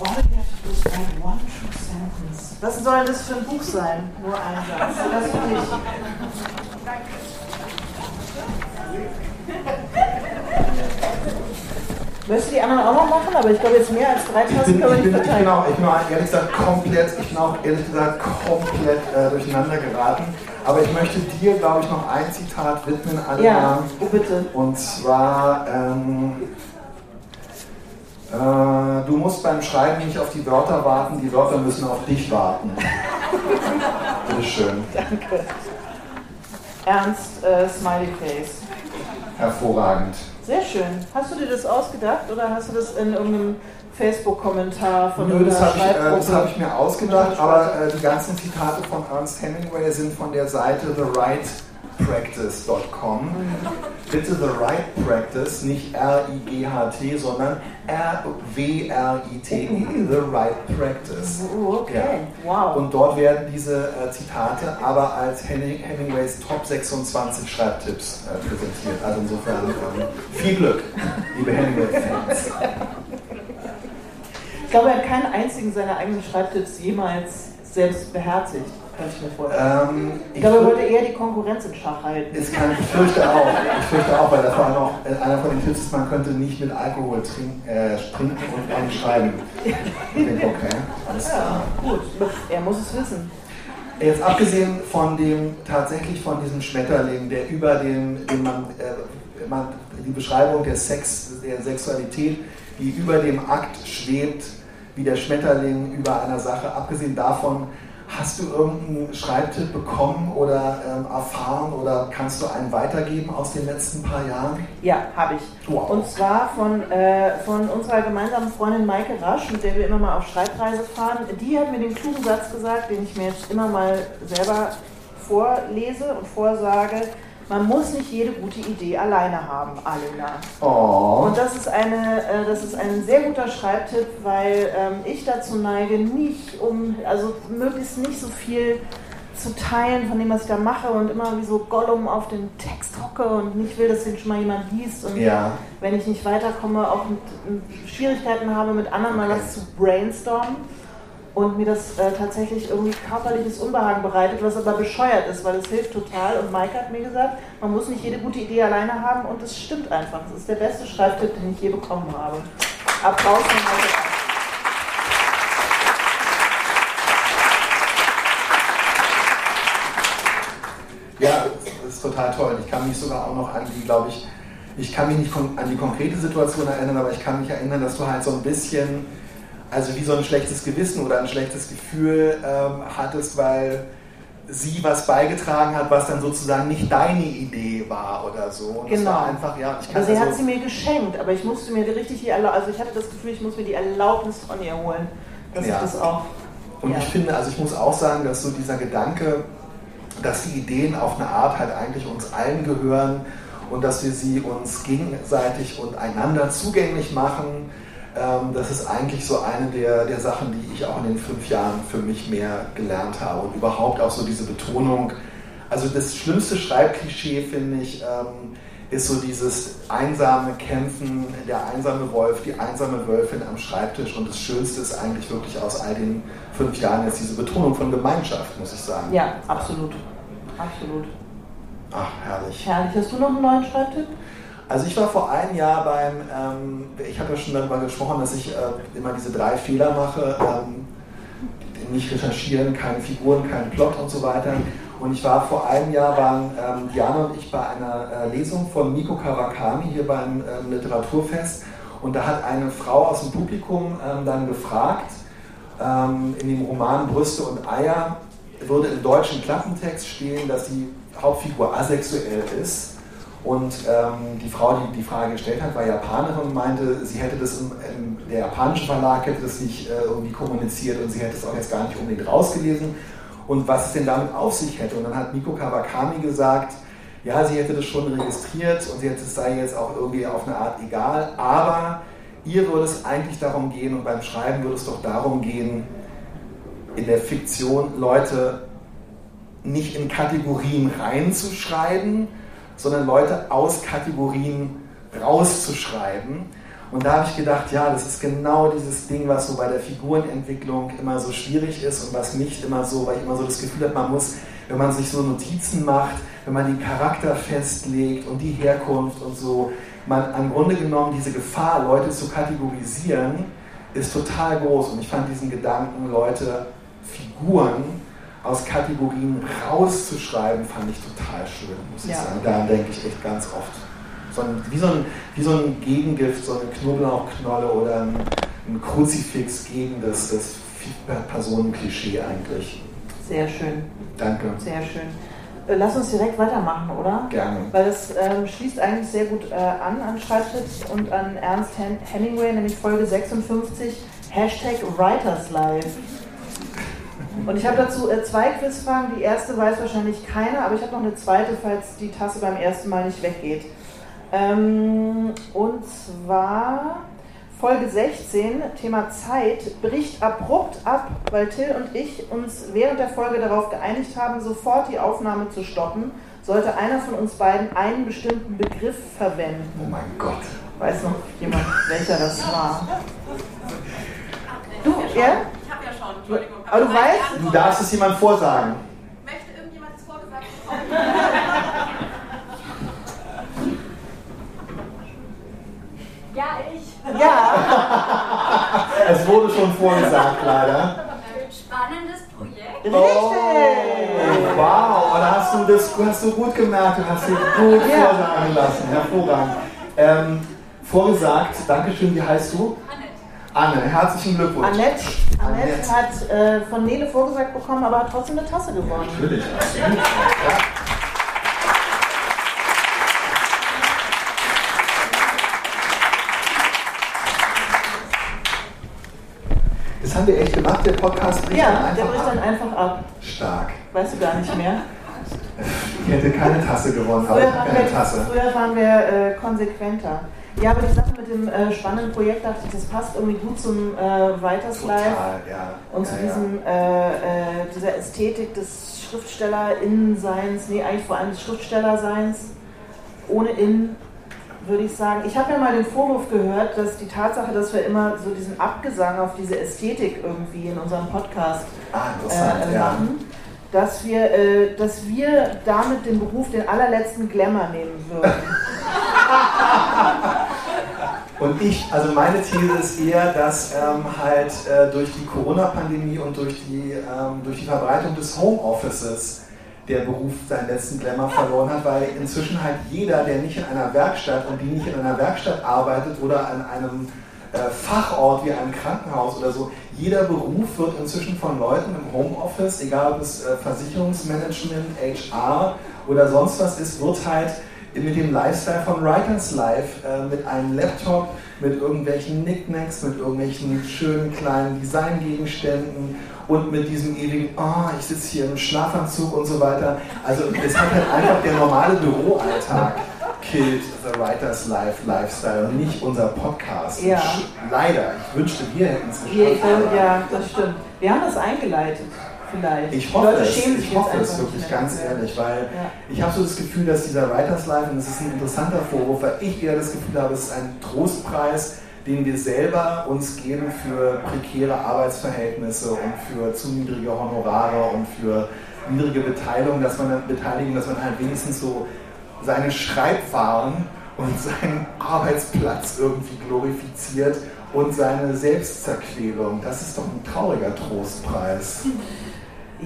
All you have to do is write one true sentence. Was soll das für ein Buch sein? Nur ein Satz. Das für dich. Möchtest du die anderen auch noch machen? Aber ich glaube, jetzt mehr als drei Ich Tassen bin, können wir ich, nicht bin, ich, bin verteilen. auch, ich bin auch ehrlich gesagt komplett, ich bin auch ehrlich gesagt komplett äh, durcheinander geraten. Aber ich möchte dir, glaube ich, noch ein Zitat widmen, Alina. Ja, oh bitte. Und zwar, ähm, äh, du musst beim Schreiben nicht auf die Wörter warten, die Wörter müssen auf dich warten. Bitteschön. Danke. Ernst äh, Smiley Face. Hervorragend. Sehr schön. Hast du dir das ausgedacht oder hast du das in irgendeinem Facebook-Kommentar von Nö, das habe ich, äh, hab ich mir ausgedacht, aber äh, die ganzen Zitate von Ernst Hemingway sind von der Seite therightpractice.com. Bitte The Right Practice, nicht R-I-G-H-T, sondern R-W-R-I-T-E, The Right Practice. Oh, okay. Ja. Wow. Und dort werden diese äh, Zitate aber als Henning, Hemingways Top 26 Schreibtipps äh, präsentiert. Also insofern ähm, viel Glück, liebe Hemingway-Fans. Ich glaube, er hat keinen einzigen seiner eigenen Schreibtipps jemals selbst beherzigt. Kann ich mir vorstellen. Ähm, ich glaube, er wollte eher die Konkurrenz in Schach halten. Es kann, ich fürchte auch. Ich fürchte auch, weil das war noch äh, einer von den Tipps ist, man könnte nicht mit Alkohol trink, äh, trinken und dann schreiben. Denke, okay, alles klar. Ja, gut. Er muss es wissen. Jetzt abgesehen von dem, tatsächlich von diesem Schmetterling, der über dem, den man, äh, man, die Beschreibung der Sex, der Sexualität, die über dem Akt schwebt, wie der Schmetterling über einer Sache, abgesehen davon, hast du irgendeinen Schreibtipp bekommen oder ähm, erfahren oder kannst du einen weitergeben aus den letzten paar Jahren? Ja, habe ich. Wow. Und zwar von, äh, von unserer gemeinsamen Freundin Maike Rasch, mit der wir immer mal auf Schreibreise fahren. Die hat mir den klugen Satz gesagt, den ich mir jetzt immer mal selber vorlese und vorsage. Man muss nicht jede gute Idee alleine haben, Alina. Oh. Und das ist, eine, äh, das ist ein sehr guter Schreibtipp, weil ähm, ich dazu neige, nicht um, also möglichst nicht so viel zu teilen von dem, was ich da mache und immer wie so Gollum auf den Text hocke und nicht will, dass den schon mal jemand liest und Ja. wenn ich nicht weiterkomme, auch mit, mit Schwierigkeiten habe, mit anderen mal Okay. was zu brainstormen. Und mir das äh, tatsächlich irgendwie körperliches Unbehagen bereitet, was aber bescheuert ist, weil es hilft total. Und Mike hat mir gesagt, man muss nicht jede gute Idee alleine haben und es stimmt einfach. Das ist der beste Schreibtipp, den ich je bekommen habe. Applaus von Mike. Ja, das ist total toll. Ich kann mich sogar auch noch an die, glaube ich, ich kann mich nicht an die konkrete Situation erinnern, aber ich kann mich erinnern, dass du halt so ein bisschen also wie so ein schlechtes Gewissen oder ein schlechtes Gefühl ähm, hattest, weil sie was beigetragen hat, was dann sozusagen nicht deine Idee war oder so. Und genau. einfach, ja, ich kann also sie also hat sie mir geschenkt, aber ich musste mir richtig die Erlaubnis, also ich hatte das Gefühl, ich muss mir die Erlaubnis von ihr holen, dass ja. ich das auch. Und ja. ich finde, also ich muss auch sagen, dass so dieser Gedanke, dass die Ideen auf eine Art halt eigentlich uns allen gehören und dass wir sie uns gegenseitig und einander zugänglich machen, das ist eigentlich so eine der, der Sachen, die ich auch in den fünf Jahren für mich mehr gelernt habe. Und überhaupt auch so diese Betonung. Also das schlimmste Schreibklischee, finde ich, ähm, ist so dieses einsame Kämpfen, der einsame Wolf, die einsame Wölfin am Schreibtisch. Und das Schönste ist eigentlich wirklich aus all den fünf Jahren jetzt diese Betonung von Gemeinschaft, muss ich sagen. Ja, absolut. Absolut. Ach, herrlich. Herrlich. Hast du noch einen neuen Schreibtipp? Also ich war vor einem Jahr beim, ähm, ich habe ja schon darüber gesprochen, dass ich äh, immer diese drei Fehler mache, ähm, nicht recherchieren, keine Figuren, keinen Plot und so weiter. Und ich war vor einem Jahr, waren ähm, Diana und ich bei einer äh, Lesung von Miko Kawakami hier beim ähm, Literaturfest. Und da hat eine Frau aus dem Publikum ähm, dann gefragt, ähm, in dem Roman Brüste und Eier würde im deutschen Klappentext stehen, dass die Hauptfigur asexuell ist. Und ähm, die Frau, die die Frage gestellt hat, war Japanerin und meinte, sie hätte das, im, im, der japanische Verlag hätte das nicht äh, irgendwie kommuniziert und sie hätte es auch jetzt gar nicht unbedingt rausgelesen. Und was es denn damit auf sich hätte. Und dann hat Miko Kawakami gesagt, ja, sie hätte das schon registriert und sie hätte es sei jetzt auch irgendwie auf eine Art egal, aber ihr würde es eigentlich darum gehen und beim Schreiben würde es doch darum gehen, in der Fiktion Leute nicht in Kategorien reinzuschreiben, sondern Leute aus Kategorien rauszuschreiben. Und da habe ich gedacht, ja, das ist genau dieses Ding, was so bei der Figurenentwicklung immer so schwierig ist und was nicht immer so, weil ich immer so das Gefühl habe, man muss, wenn man sich so Notizen macht, wenn man den Charakter festlegt und die Herkunft und so, man im Grunde genommen diese Gefahr, Leute zu kategorisieren, ist total groß. Und ich fand diesen Gedanken, Leute, Figuren aus Kategorien rauszuschreiben, fand ich total schön, muss ich ja. sagen. Daran denke ich echt ganz oft. So ein, wie, so ein, wie so ein Gegengift, so eine Knoblauchknolle oder ein, ein Kruzifix gegen das, das Personenklischee eigentlich. Sehr schön. Danke. Sehr schön. Äh, lass uns direkt weitermachen, oder? Gerne. Weil das ähm, schließt eigentlich sehr gut äh, an an Schreibtisch und an Ernst Hemingway, nämlich Folge 56, Hashtag Writers Life. Und ich habe dazu äh, zwei Quizfragen. Die erste weiß wahrscheinlich keiner, aber ich habe noch eine zweite, falls die Tasse beim ersten Mal nicht weggeht. Ähm, und zwar Folge 16, Thema Zeit, bricht abrupt ab, weil Till und ich uns während der Folge darauf geeinigt haben, sofort die Aufnahme zu stoppen, sollte einer von uns beiden einen bestimmten Begriff verwenden. Oh mein Gott. Weiß noch jemand, welcher das war? Du, ja? Entschuldigung. Aber, du weißt, du darfst es jemand vorsagen. Möchte irgendjemand das vorgesagt Ja, ich. Ja. es wurde schon vorgesagt, leider. Spannendes Projekt. Oh, wow, da hast du das hast du gut gemerkt, du hast dir gut ja. vorsagen lassen. Hervorragend. Ähm, vorgesagt, Dankeschön, wie heißt du? Anne, herzlichen Glückwunsch. Annette, Annette, hat äh, von Nele vorgesagt bekommen, aber hat trotzdem eine Tasse gewonnen. Natürlich. Das haben wir echt gemacht, der Podcast bricht ja, dann einfach der bricht ab. dann einfach ab. Stark. Weißt du gar nicht mehr? Ich hätte keine Tasse gewonnen, aber früher ich habe keine Tasse. Früher waren wir äh, konsequenter. Ja, aber die Sache mit dem äh, spannenden Projekt dachte ich, das passt irgendwie gut zum äh, Writers Life ja. und ja, zu diesem, ja. äh, äh dieser Ästhetik des SchriftstellerInnen-Seins, nee, eigentlich vor allem des Schriftstellerseins, ohne In. würde ich sagen, ich habe ja mal den Vorwurf gehört, dass die Tatsache, dass wir immer so diesen Abgesang auf diese Ästhetik irgendwie in unserem Podcast Ah, äh, machen, dass wir, äh, dass wir damit den Beruf den allerletzten Glamour nehmen würden. Und ich, also meine These ist eher, dass ähm, halt äh, durch die Corona-Pandemie und durch die, ähm, durch die Verbreitung des Homeoffices der Beruf seinen letzten Glamour verloren hat, weil inzwischen halt jeder, der nicht in einer Werkstatt und die nicht in einer Werkstatt arbeitet oder an einem äh, Fachort wie einem Krankenhaus oder so, jeder Beruf wird inzwischen von Leuten im Homeoffice, egal ob es äh, Versicherungsmanagement, HR oder sonst was ist, wird halt mit dem Lifestyle von Writers Life, äh, mit einem Laptop, mit irgendwelchen Knickknacks, mit irgendwelchen schönen kleinen Designgegenständen und mit diesem ewigen, oh, ich sitze hier im Schlafanzug und so weiter. Also es hat halt einfach der normale Büroalltag killt the Writers Life Lifestyle und nicht unser Podcast. Ja. Leider. Ich wünschte, wir hätten es geschafft. aber- ja, das stimmt. Wir haben das eingeleitet, vielleicht. Ich hoffe es, ich hoffe es wirklich ganz ehrlich, weil Ja. ich habe so das Gefühl, dass dieser Writers Life, und das ist ein interessanter Vorwurf, weil ich eher das Gefühl habe, es ist ein Trostpreis, den wir selber uns geben für prekäre Arbeitsverhältnisse und für zu niedrige Honorare und für niedrige Beteiligung, dass man dann Beteiligung, dass man halt wenigstens so seine Schreibwaren und seinen Arbeitsplatz irgendwie glorifiziert und seine Selbstzerquälung. Das ist doch ein trauriger Trostpreis.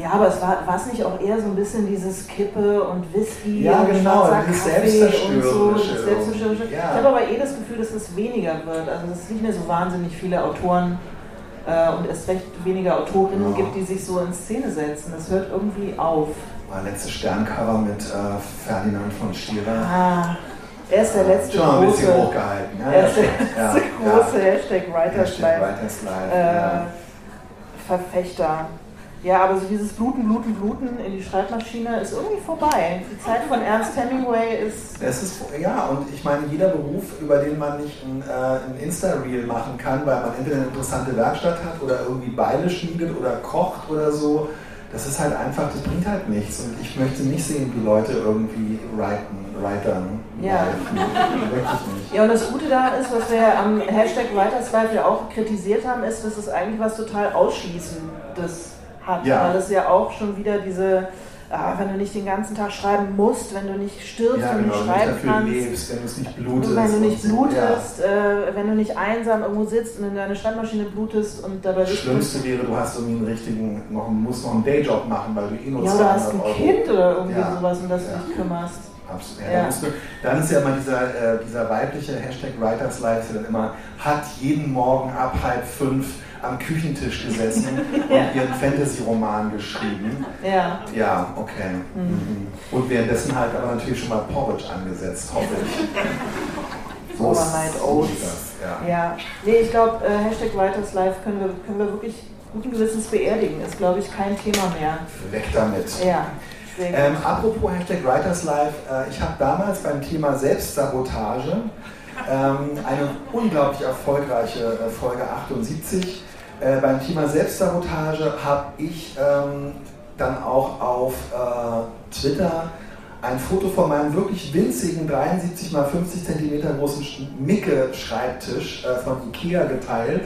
Ja, aber es war es nicht auch eher so ein bisschen dieses Kippe und Whisky Ja, und genau, schwarzer Kaffee und so. Das Selbstzerstörerische. ja. Ich habe aber eh das Gefühl, dass es weniger wird. Also dass es nicht mehr so wahnsinnig viele Autoren äh, und erst recht weniger Autorinnen Ja. gibt, die sich so in Szene setzen. Das hört irgendwie auf. Mein letztes Sterncover mit äh, Ferdinand von Stierer. Ah, er ist der letzte Schon ein bisschen große, hochgehalten. Ja, er ja, ist der letzte große Hashtag Writers Hashtag Life. Writers Life, äh. Verfechter. Ja, aber so dieses Bluten, Bluten, Bluten in die Schreibmaschine ist irgendwie vorbei. Die Zeit von Ernst Hemingway ist. Es ist, ja, und ich meine, jeder Beruf, über den man nicht ein, äh, ein Insta-Reel machen kann, weil man entweder eine interessante Werkstatt hat oder irgendwie Beile schmiedet oder kocht oder so, das ist halt einfach, das bringt halt nichts. Und ich möchte nicht sehen, wie Leute irgendwie writen, writern. Ja. Ja, und das Gute daran ist, was wir am Hashtag Writers Life ja auch kritisiert haben, ist, dass es eigentlich was total Ausschließendes hat. Ja. Weil es ja auch schon wieder diese, ah, wenn du nicht den ganzen Tag schreiben musst, wenn du nicht stirbst, Ja, wenn genau, du wenn nicht du nicht schreiben dafür kannst. lebst, wenn du es nicht blutest. wenn du nicht blutest, äh, wenn du nicht einsam irgendwo sitzt und in deine Schreibmaschine blutest und dabei Das Schlimmste wäre, du hast irgendwie einen richtigen, noch, musst noch einen Dayjob machen, weil du eh nur Ja, oder hast ein 200 Euro- Kind oder irgendwie Ja. sowas, um das du Ja. dich kümmerst. Absolut. Ja, Ja. Dann ist ja immer dieser, äh, dieser weibliche Hashtag Writers Life, der dann immer hat jeden Morgen ab halb fünf am Küchentisch gesessen und ihren Fantasy-Roman geschrieben. Ja. Ja, okay. Mhm. Mhm. Und währenddessen halt aber natürlich schon mal Porridge angesetzt, hoffe ich. So Overnight so Oats. das, ja. Ja, nee, ich glaube, äh, Hashtag Writers Life können wir, können wir wirklich guten Gewissens beerdigen. Ist, glaube ich, kein Thema mehr. Weg damit. Ja. Ähm, apropos Hashtag Writers Life, äh, ich habe damals beim Thema Selbstsabotage ähm, eine unglaublich erfolgreiche äh, Folge 78. Äh, beim Thema Selbstsabotage habe ich ähm, dann auch auf äh, Twitter ein Foto von meinem wirklich winzigen 73 x 50 cm großen Micke-Schreibtisch äh, von Ikea geteilt.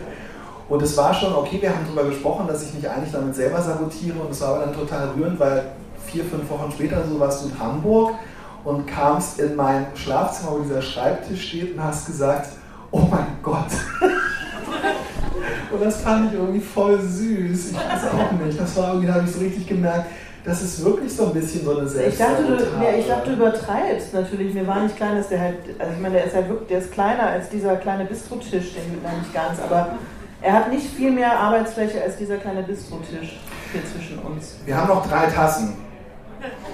Und es war schon okay, wir haben darüber gesprochen, dass ich mich eigentlich damit selber sabotiere. Und es war aber dann total rührend, weil vier, fünf Wochen später so warst du in Hamburg und kamst in mein Schlafzimmer, wo dieser Schreibtisch steht und hast gesagt, oh mein Gott. und das fand ich irgendwie voll süß. Ich weiß auch nicht. Das war irgendwie, da habe ich so richtig gemerkt, das ist wirklich so ein bisschen so eine Ich dachte, du, ja, ich dachte, du übertreibst natürlich. Mir war nicht klar, dass der halt, also ich meine, der ist halt wirklich, der ist kleiner als dieser kleine Bistrotisch, den gibt man nicht ganz, aber er hat nicht viel mehr Arbeitsfläche als dieser kleine Bistrotisch hier zwischen uns. Wir haben noch drei Tassen.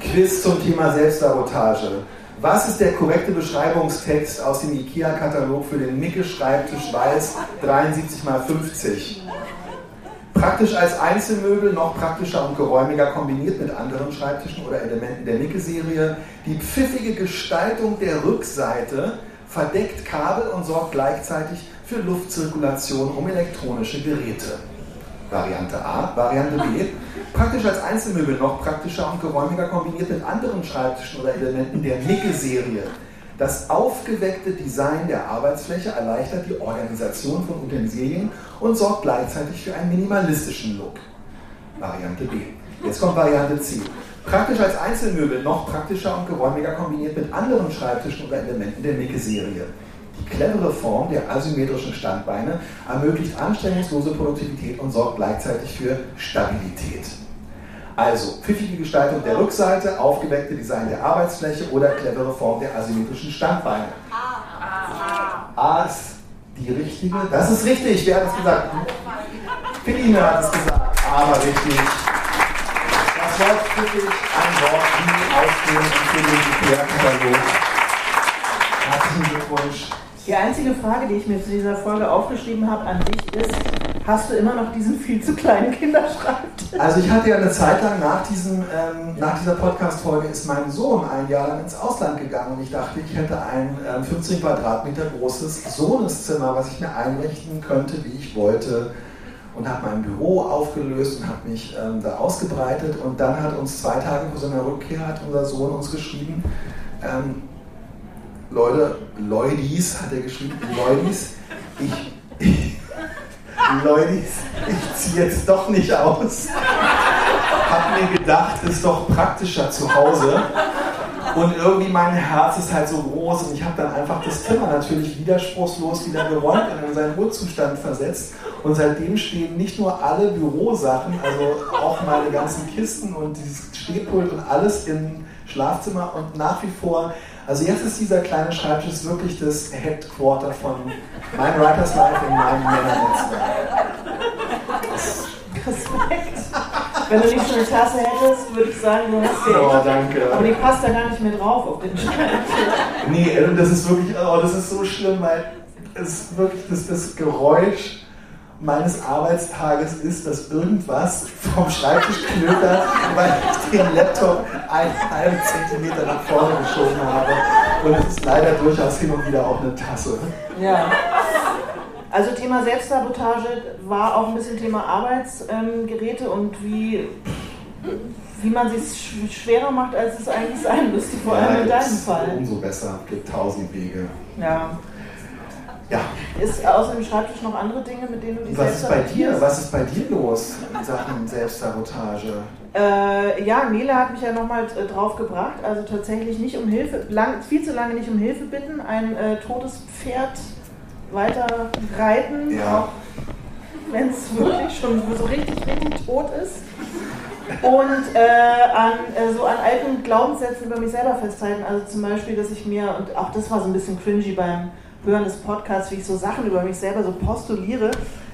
Quiz zum Thema Selbstsabotage. Was ist der korrekte Beschreibungstext aus dem IKEA-Katalog für den Micke-Schreibtisch Weiß 73 x 50? Praktisch als Einzelmöbel, noch praktischer und geräumiger kombiniert mit anderen Schreibtischen oder Elementen der Micke-Serie. Die pfiffige Gestaltung der Rückseite verdeckt Kabel und sorgt gleichzeitig für Luftzirkulation um elektronische Geräte. Variante A. Variante B. Praktisch als Einzelmöbel, noch praktischer und geräumiger kombiniert mit anderen Schreibtischen oder Elementen der Micke-Serie. Das aufgeweckte Design der Arbeitsfläche erleichtert die Organisation von Utensilien und sorgt gleichzeitig für einen minimalistischen Look. Variante B. Jetzt kommt Variante C. Praktisch als Einzelmöbel, noch praktischer und geräumiger kombiniert mit anderen Schreibtischen oder Elementen der Micke-Serie. Die clevere Form der asymmetrischen Standbeine ermöglicht anstrengungslose Produktivität und sorgt gleichzeitig für Stabilität. Also, pfiffige Gestaltung der Rückseite, aufgeweckte Design der Arbeitsfläche oder clevere Form der asymmetrischen Standbeine. A ist die richtige. Das ist richtig. Wer hat das gesagt? Philine hat es gesagt. Aber richtig. Das Wort pfiffig, ein Wort wie ausgehend für den IKEA-Katalog. Herzlichen Glückwunsch. Die einzige Frage, die ich mir zu dieser Folge aufgeschrieben habe an dich ist, hast du immer noch diesen viel zu kleinen Kinderschreibtisch? Also ich hatte ja eine Zeit lang nach, diesem, ähm, nach dieser Podcast-Folge ist mein Sohn ein Jahr lang ins Ausland gegangen und ich dachte, ich hätte ein ähm, 15 Quadratmeter großes Sohneszimmer, was ich mir einrichten könnte, wie ich wollte und habe mein Büro aufgelöst und habe mich ähm, da ausgebreitet und dann hat uns zwei Tage vor seiner Rückkehr hat unser Sohn uns geschrieben, ähm, Leute, Leudis, hat er geschrieben, Leudis, ich, ich Leudis, ich ziehe jetzt doch nicht aus. Hab mir gedacht, ist doch praktischer zu Hause. Und irgendwie mein Herz ist halt so groß und ich habe dann einfach das Zimmer natürlich widerspruchslos wieder geräumt und in seinen Urzustand versetzt. Und seitdem stehen nicht nur alle Bürosachen, also auch meine ganzen Kisten und dieses Stehpult und alles im Schlafzimmer und nach wie vor also jetzt ist dieser kleine Schreibtisch wirklich das Headquarter von mein Writers Life in meinem Männernetzwerk. Respekt. Wenn du nicht so eine Tasse hättest, würde ich sagen, du hast die. Oh, danke. Aber die passt da gar nicht mehr drauf auf den Schreibtisch. Nee, das ist wirklich, oh, das ist so schlimm, weil es ist wirklich das, das Geräusch meines Arbeitstages ist, dass irgendwas vom Schreibtisch knötert, weil ich den Laptop einen halben Zentimeter nach vorne geschoben habe. Und es ist leider durchaus hin und wieder auch eine Tasse. Ja. Also Thema Selbstsabotage war auch ein bisschen Thema Arbeitsgeräte ähm, und wie, wie man sich schwerer macht, als es eigentlich sein müsste, vor allem ja, in deinem Fall. Umso besser, es gibt tausend Wege. Ja. Ja. Ist außer dem Schreibtisch noch andere Dinge, mit denen du dich Was ist bei dir? Was ist bei dir los in Sachen Selbstsabotage? Äh, ja, Nele hat mich ja nochmal äh, drauf gebracht. Also tatsächlich nicht um Hilfe, lang, viel zu lange nicht um Hilfe bitten, ein äh, totes Pferd weiter reiten, ja. auch wenn es wirklich schon so richtig, richtig tot ist. Und äh, an, äh, so an alten Glaubenssätzen über mich selber festhalten. Also zum Beispiel, dass ich mir, und auch das war so ein bisschen cringy beim Hören des Podcasts, wie ich so Sachen über mich selber so postuliere,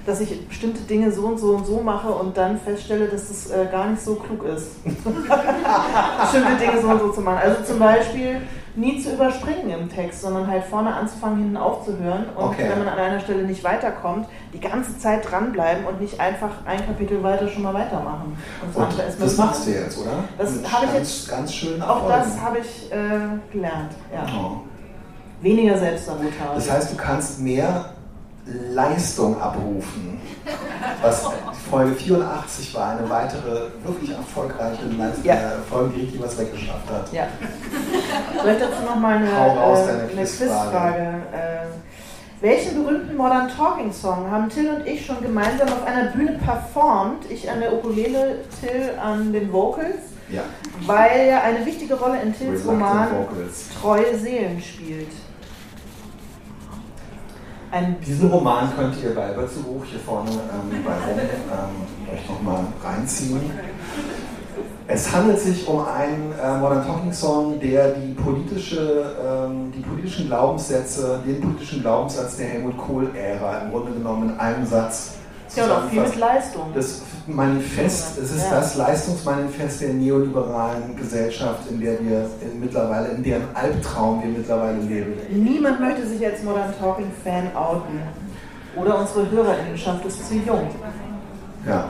dass ich bestimmte Dinge so und so und so mache und dann feststelle, dass es äh, gar nicht so klug ist, bestimmte Dinge so und so zu machen. Also zum Beispiel nie zu überspringen im Text, sondern halt vorne anzufangen, hinten aufzuhören und Okay. wenn man an einer Stelle nicht weiterkommt, die ganze Zeit dranbleiben und nicht einfach ein Kapitel weiter schon mal weitermachen. Und das Und das mit- machst du jetzt, oder? Das habe ich jetzt- Ganz schön Auch Erfolgen. das habe ich äh, gelernt, ja. Oh. Weniger Selbstsabotage. Das heißt, du kannst mehr Leistung abrufen. Was Folge 84 war, eine weitere wirklich erfolgreiche Leistung, Ja. äh, Folge, die was weggeschafft hat. Ja. Vielleicht dazu nochmal eine, raus, äh, eine Quizfrage. Quizfrage. Äh, welchen berühmten Modern Talking Song haben Till und ich schon gemeinsam auf einer Bühne performt? Ich an der Ukulele, Till an den Vocals, Ja. weil er eine wichtige Rolle in Tills Roman Vocals. Treue Seelen spielt. Ein Diesen Roman könnt ihr bei Wörterbuch hier vorne ähm, bei Rom ähm, euch nochmal reinziehen. Es handelt sich um einen äh, Modern Talking Song, der die, politische, ähm, die politischen Glaubenssätze, den politischen Glaubenssatz der Helmut Kohl-Ära im Grunde genommen in einem Satz ja, auch viel mit. Leistung. Das Manifest, es ist Ja. das Leistungsmanifest der neoliberalen Gesellschaft, in der wir in mittlerweile, in deren Albtraum wir mittlerweile leben. Niemand möchte sich als Modern Talking Fan outen. Oder unsere Hörerinnenschaft ist zu jung. Ja.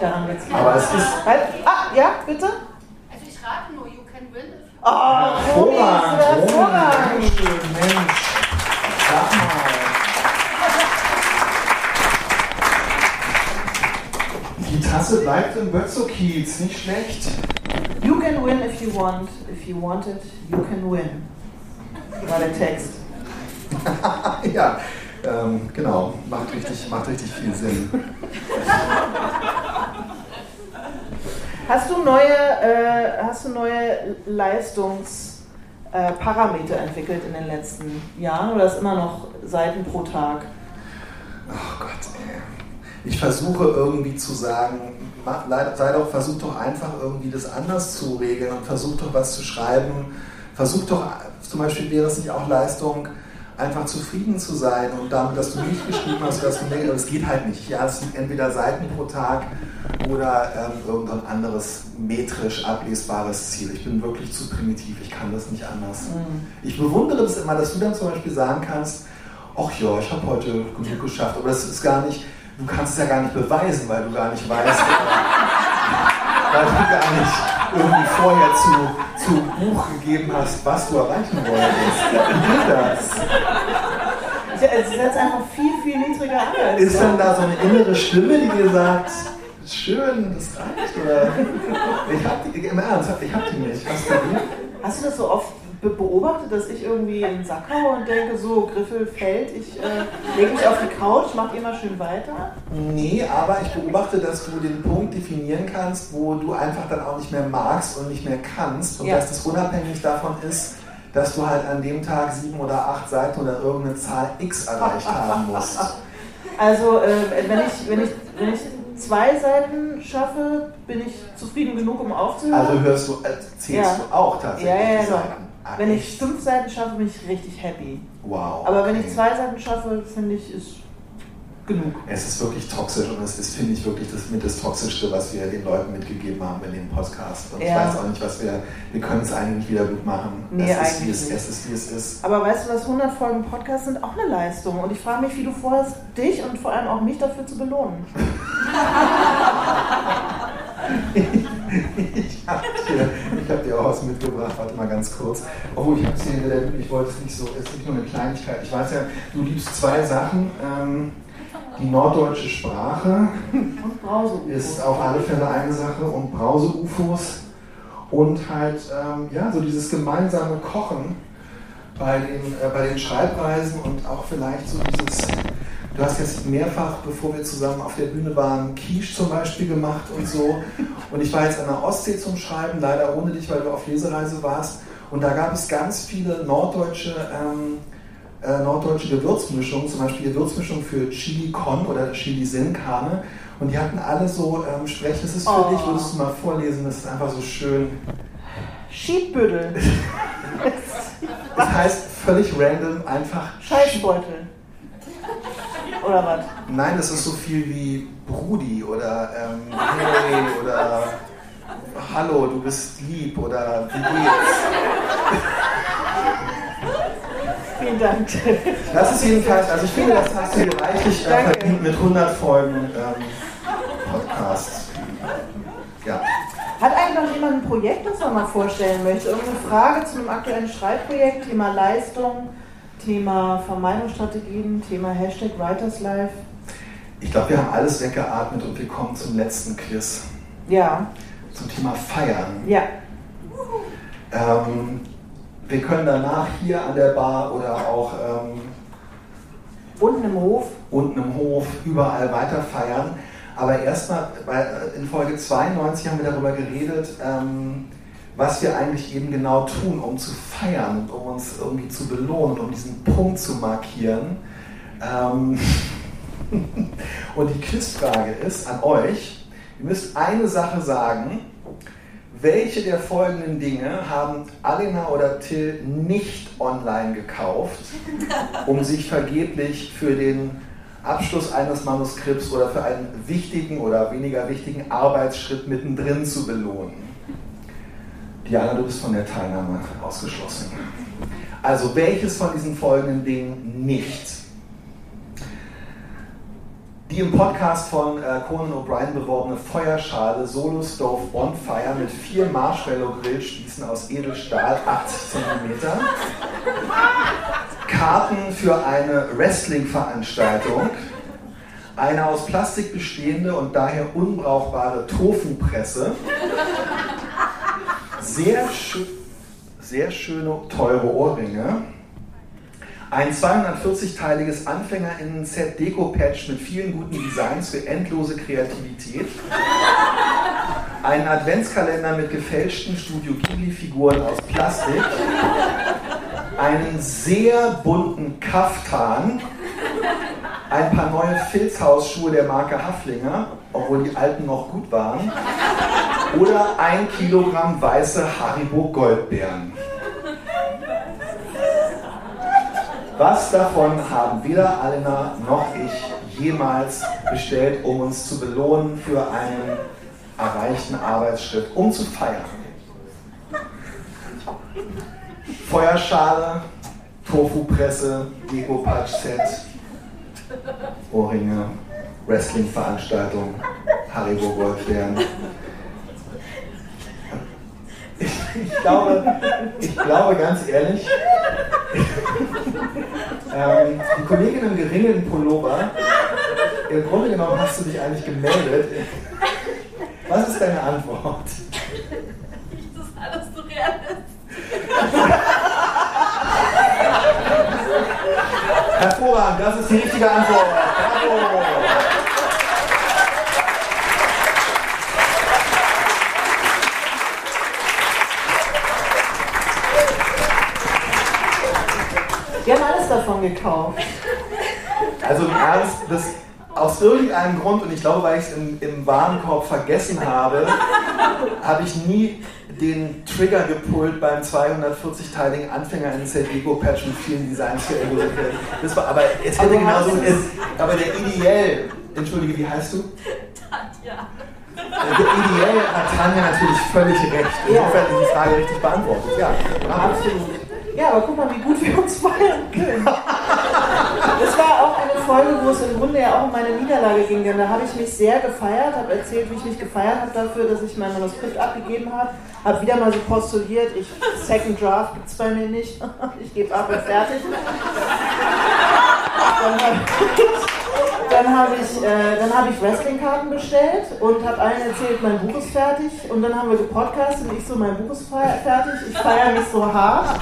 Daran wird's liegen. Aber es ist Halt, ah, ja, bitte? Also ich rate nur, you can win. Oh, Romy, Hervorragend, hervorragend. Dankeschön, Mensch. Sag mal. Die Tasse bleibt im Bötzow-Kiez, nicht schlecht. You can win if you want. If you want it, you can win. war der Text. ja, ähm, genau, macht richtig, macht richtig viel Sinn. Hast du neue, äh, hast du neue Leistungsparameter äh, entwickelt in den letzten Jahren oder ist immer noch Seiten pro Tag? Oh Gott, ey. Ich versuche irgendwie zu sagen, sei doch, versuch doch einfach irgendwie das anders zu regeln und versuch doch was zu schreiben. Versuch doch, zum Beispiel wäre es nicht auch Leistung, einfach zufrieden zu sein und damit, dass du nicht geschrieben hast, dass du denkst, es geht halt nicht. Ja, es sind entweder Seiten pro Tag oder ähm, irgendein anderes metrisch ablesbares Ziel. Ich bin wirklich zu primitiv, ich kann das nicht anders. Mhm. Ich bewundere das immer, dass du dann zum Beispiel sagen kannst, ach ja, ich habe heute genug geschafft, aber das ist gar nicht, du kannst es ja gar nicht beweisen, weil du gar nicht weißt, weil du gar nicht irgendwie vorher zu, zu Buch gegeben hast, was du erreichen wolltest. Wie geht das? Es setzt einfach viel, viel niedriger an. Ist dann da so eine innere Stimme, die dir sagt, schön, das reicht? Oder ich hab die, im Ernst, ich hab die nicht. Hast du die? Hast du das so oft beobachtet, dass ich irgendwie in den Sack haue und denke, so, Griffel fällt, ich äh, lege mich auf die Couch, mach immer schön weiter? Nee, aber ich beobachte, dass du den Punkt definieren kannst, wo du einfach dann auch nicht mehr magst und nicht mehr kannst und ja. dass das unabhängig davon ist, dass du halt an dem Tag sieben oder acht Seiten oder irgendeine Zahl X erreicht haben musst. Also, äh, wenn, ich, wenn, ich, wenn ich zwei Seiten schaffe, bin ich zufrieden genug, um aufzuhören. Also hörst du, äh, zählst ja. du auch tatsächlich ja, ja, die Seiten? Ah, wenn ich fünf Seiten schaffe, bin ich richtig happy. Wow. Aber okay. wenn ich zwei Seiten schaffe, finde ich, ist genug. Es ist wirklich toxisch und es ist, finde ich, wirklich das mit das Toxischste, was wir den Leuten mitgegeben haben in dem Podcast. Und ja. ich weiß auch nicht, was wir, wir können es eigentlich wieder gut machen. Nee, es, ist, wie es, es ist, wie es ist. Aber weißt du was, 100 Folgen Podcast sind auch eine Leistung. Und ich frage mich, wie du vorhast, dich und vor allem auch mich dafür zu belohnen. ich habe dir, hab dir auch was mitgebracht, warte mal ganz kurz. Oh, ich habe es hier hinter der Bühne, ich wollte es nicht so, es ist nicht nur eine Kleinigkeit. Ich weiß ja, du liebst zwei Sachen. Ähm, die norddeutsche Sprache ist auf alle Fälle eine Sache und Brause-UFOs und halt ähm, ja, so dieses gemeinsame Kochen bei den, äh, bei den Schreibreisen und auch vielleicht so dieses Du hast jetzt mehrfach, bevor wir zusammen auf der Bühne waren, Quiche zum Beispiel gemacht und so. Und ich war jetzt an der Ostsee zum Schreiben, leider ohne dich, weil du auf Lesereise warst. Und da gab es ganz viele norddeutsche, ähm, äh, norddeutsche Gewürzmischungen, zum Beispiel Gewürzmischung für Chili Con oder Chili Sin Carne. Und die hatten alle so ähm, Sprech, das ist für oh. dich, würdest du mal vorlesen, das ist einfach so schön. Schiedbüttel. das heißt völlig random einfach. Scheißbeutel. Oder was? Nein, das ist so viel wie Brudi oder ähm, Hey oder Hallo, du bist lieb oder wie geht's? Vielen Dank. Das ist jedenfalls, also ich finde, das hast du hier reichlich äh, verdient mit 100 Folgen ähm, Podcast. Ja. Hat eigentlich noch jemand ein Projekt, das man mal vorstellen möchte? Irgendeine Frage zu einem aktuellen Schreibprojekt, Thema Leistung? Thema Vermeidungsstrategien, Thema Hashtag Writers Life? Ich glaube, wir haben alles weggeatmet und wir kommen zum letzten Quiz. Ja. Zum Thema Feiern. Ja. Ähm, wir können danach hier an der Bar oder auch ähm, unten im Hof. Unten im Hof, überall weiter feiern. Aber erstmal in Folge 92 haben wir darüber geredet, ähm, was wir eigentlich eben genau tun, um zu feiern um uns irgendwie zu belohnen, um diesen Punkt zu markieren. Ähm und die Quizfrage ist an euch, ihr müsst eine Sache sagen, welche der folgenden Dinge haben Alena oder Till nicht online gekauft, um sich vergeblich für den Abschluss eines Manuskripts oder für einen wichtigen oder weniger wichtigen Arbeitsschritt mittendrin zu belohnen? Diana, du bist von der Teilnahme ausgeschlossen. Also welches von diesen folgenden Dingen nicht? Die im Podcast von äh, Conan O'Brien beworbene Feuerschale Solo Stove Bonfire mit vier Marshmallow Grillspießen aus Edelstahl, 80 cm. Karten für eine Wrestling-Veranstaltung. Eine aus Plastik bestehende und daher unbrauchbare Tofupresse sehr, sehr schöne, teure Ohrringe, Ein 240-teiliges AnfängerInnen-Set Deko-Patch mit vielen guten Designs für endlose Kreativität. Ein Adventskalender mit gefälschten Studio Ghibli-Figuren aus Plastik. Einen sehr bunten Kaftan. Ein paar neue Filzhausschuhe der Marke Haflinger, obwohl die alten noch gut waren. Oder ein Kilogramm weiße Haribo Goldbeeren. Was davon haben weder Alena noch ich jemals bestellt, um uns zu belohnen für einen erreichten Arbeitsschritt, um zu feiern? Feuerschale, Tofu-Presse, Deko-Patch-Set, Ohrringe, Wrestling-Veranstaltung, Haribo Goldbeeren. Ich, ich, glaube, ich glaube ganz ehrlich, ähm, die Kollegin im geringen Pullover, im Grunde genommen hast du dich eigentlich gemeldet. Was ist deine Antwort? Das ist alles so realistisch. Hervorragend, das ist die richtige Antwort. Bravo! Wir haben alles davon gekauft. Also im Ernst, das aus irgendeinem Grund, und ich glaube, weil ich es im, im Warenkorb vergessen habe, habe ich nie den Trigger gepult beim 240-teiligen Anfänger in Lego Patch mit vielen Designs für Ego. Das war, aber es hätte genauso, es, aber der ideell, entschuldige, wie heißt du? Tatja. Der ideell hat Tanja natürlich völlig recht. Insofern ist die Frage richtig beantwortet. Ja, absolut. Ja, aber guck mal, wie gut wir uns feiern können. Das war auch eine Folge, wo es im Grunde ja auch um meine Niederlage ging. Denn da habe ich mich sehr gefeiert, habe erzählt, wie ich mich gefeiert habe dafür, dass ich mein Manuskript abgegeben habe. Habe wieder mal so postuliert, ich, Second Draft gibt es bei mir nicht. Ich gebe ab und fertig. Dann habe ich, dann hab ich, äh, hab ich Wrestling-Karten bestellt und habe allen erzählt, mein Buch ist fertig. Und dann haben wir gepodcastet und ich so, mein Buch ist fertig, ich feiere mich so hart.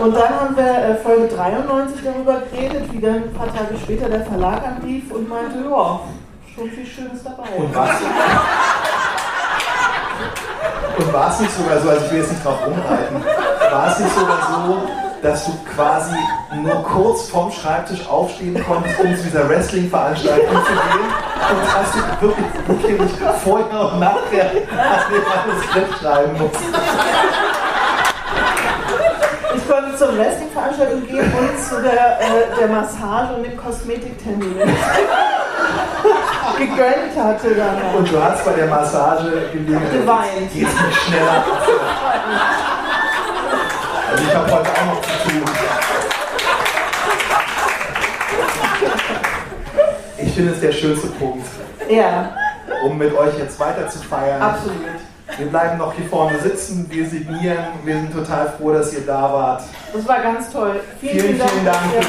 Und dann haben wir äh, Folge 93 darüber geredet, wie dann ein paar Tage später der Verlag anrief und meinte, ja, schon viel Schönes dabei. Und was? Und war es nicht sogar so, also ich will jetzt nicht drauf rumreiten, war es nicht sogar so, dass du quasi nur kurz vom Schreibtisch aufstehen konntest, um zu dieser Wrestling-Veranstaltung zu gehen. Und hast du wirklich, wirklich vorher und nachher an dem Manuskript schreiben musst. Ich konnte zur Wrestling-Veranstaltung gehen und zu der, äh, der Massage mit Kosmetiktermin. gegönnt hatte dann. Und du hast bei der Massage gelegen. Geweint. Geht's nicht schneller. Also ich habe heute auch noch. Ich finde es der schönste Punkt. Ja. Um mit euch jetzt weiter zu feiern. Absolut. Wir bleiben noch hier vorne sitzen, wir signieren. Wir sind total froh, dass ihr da wart. Das war ganz toll. Vielen, vielen, vielen Dank. Dank.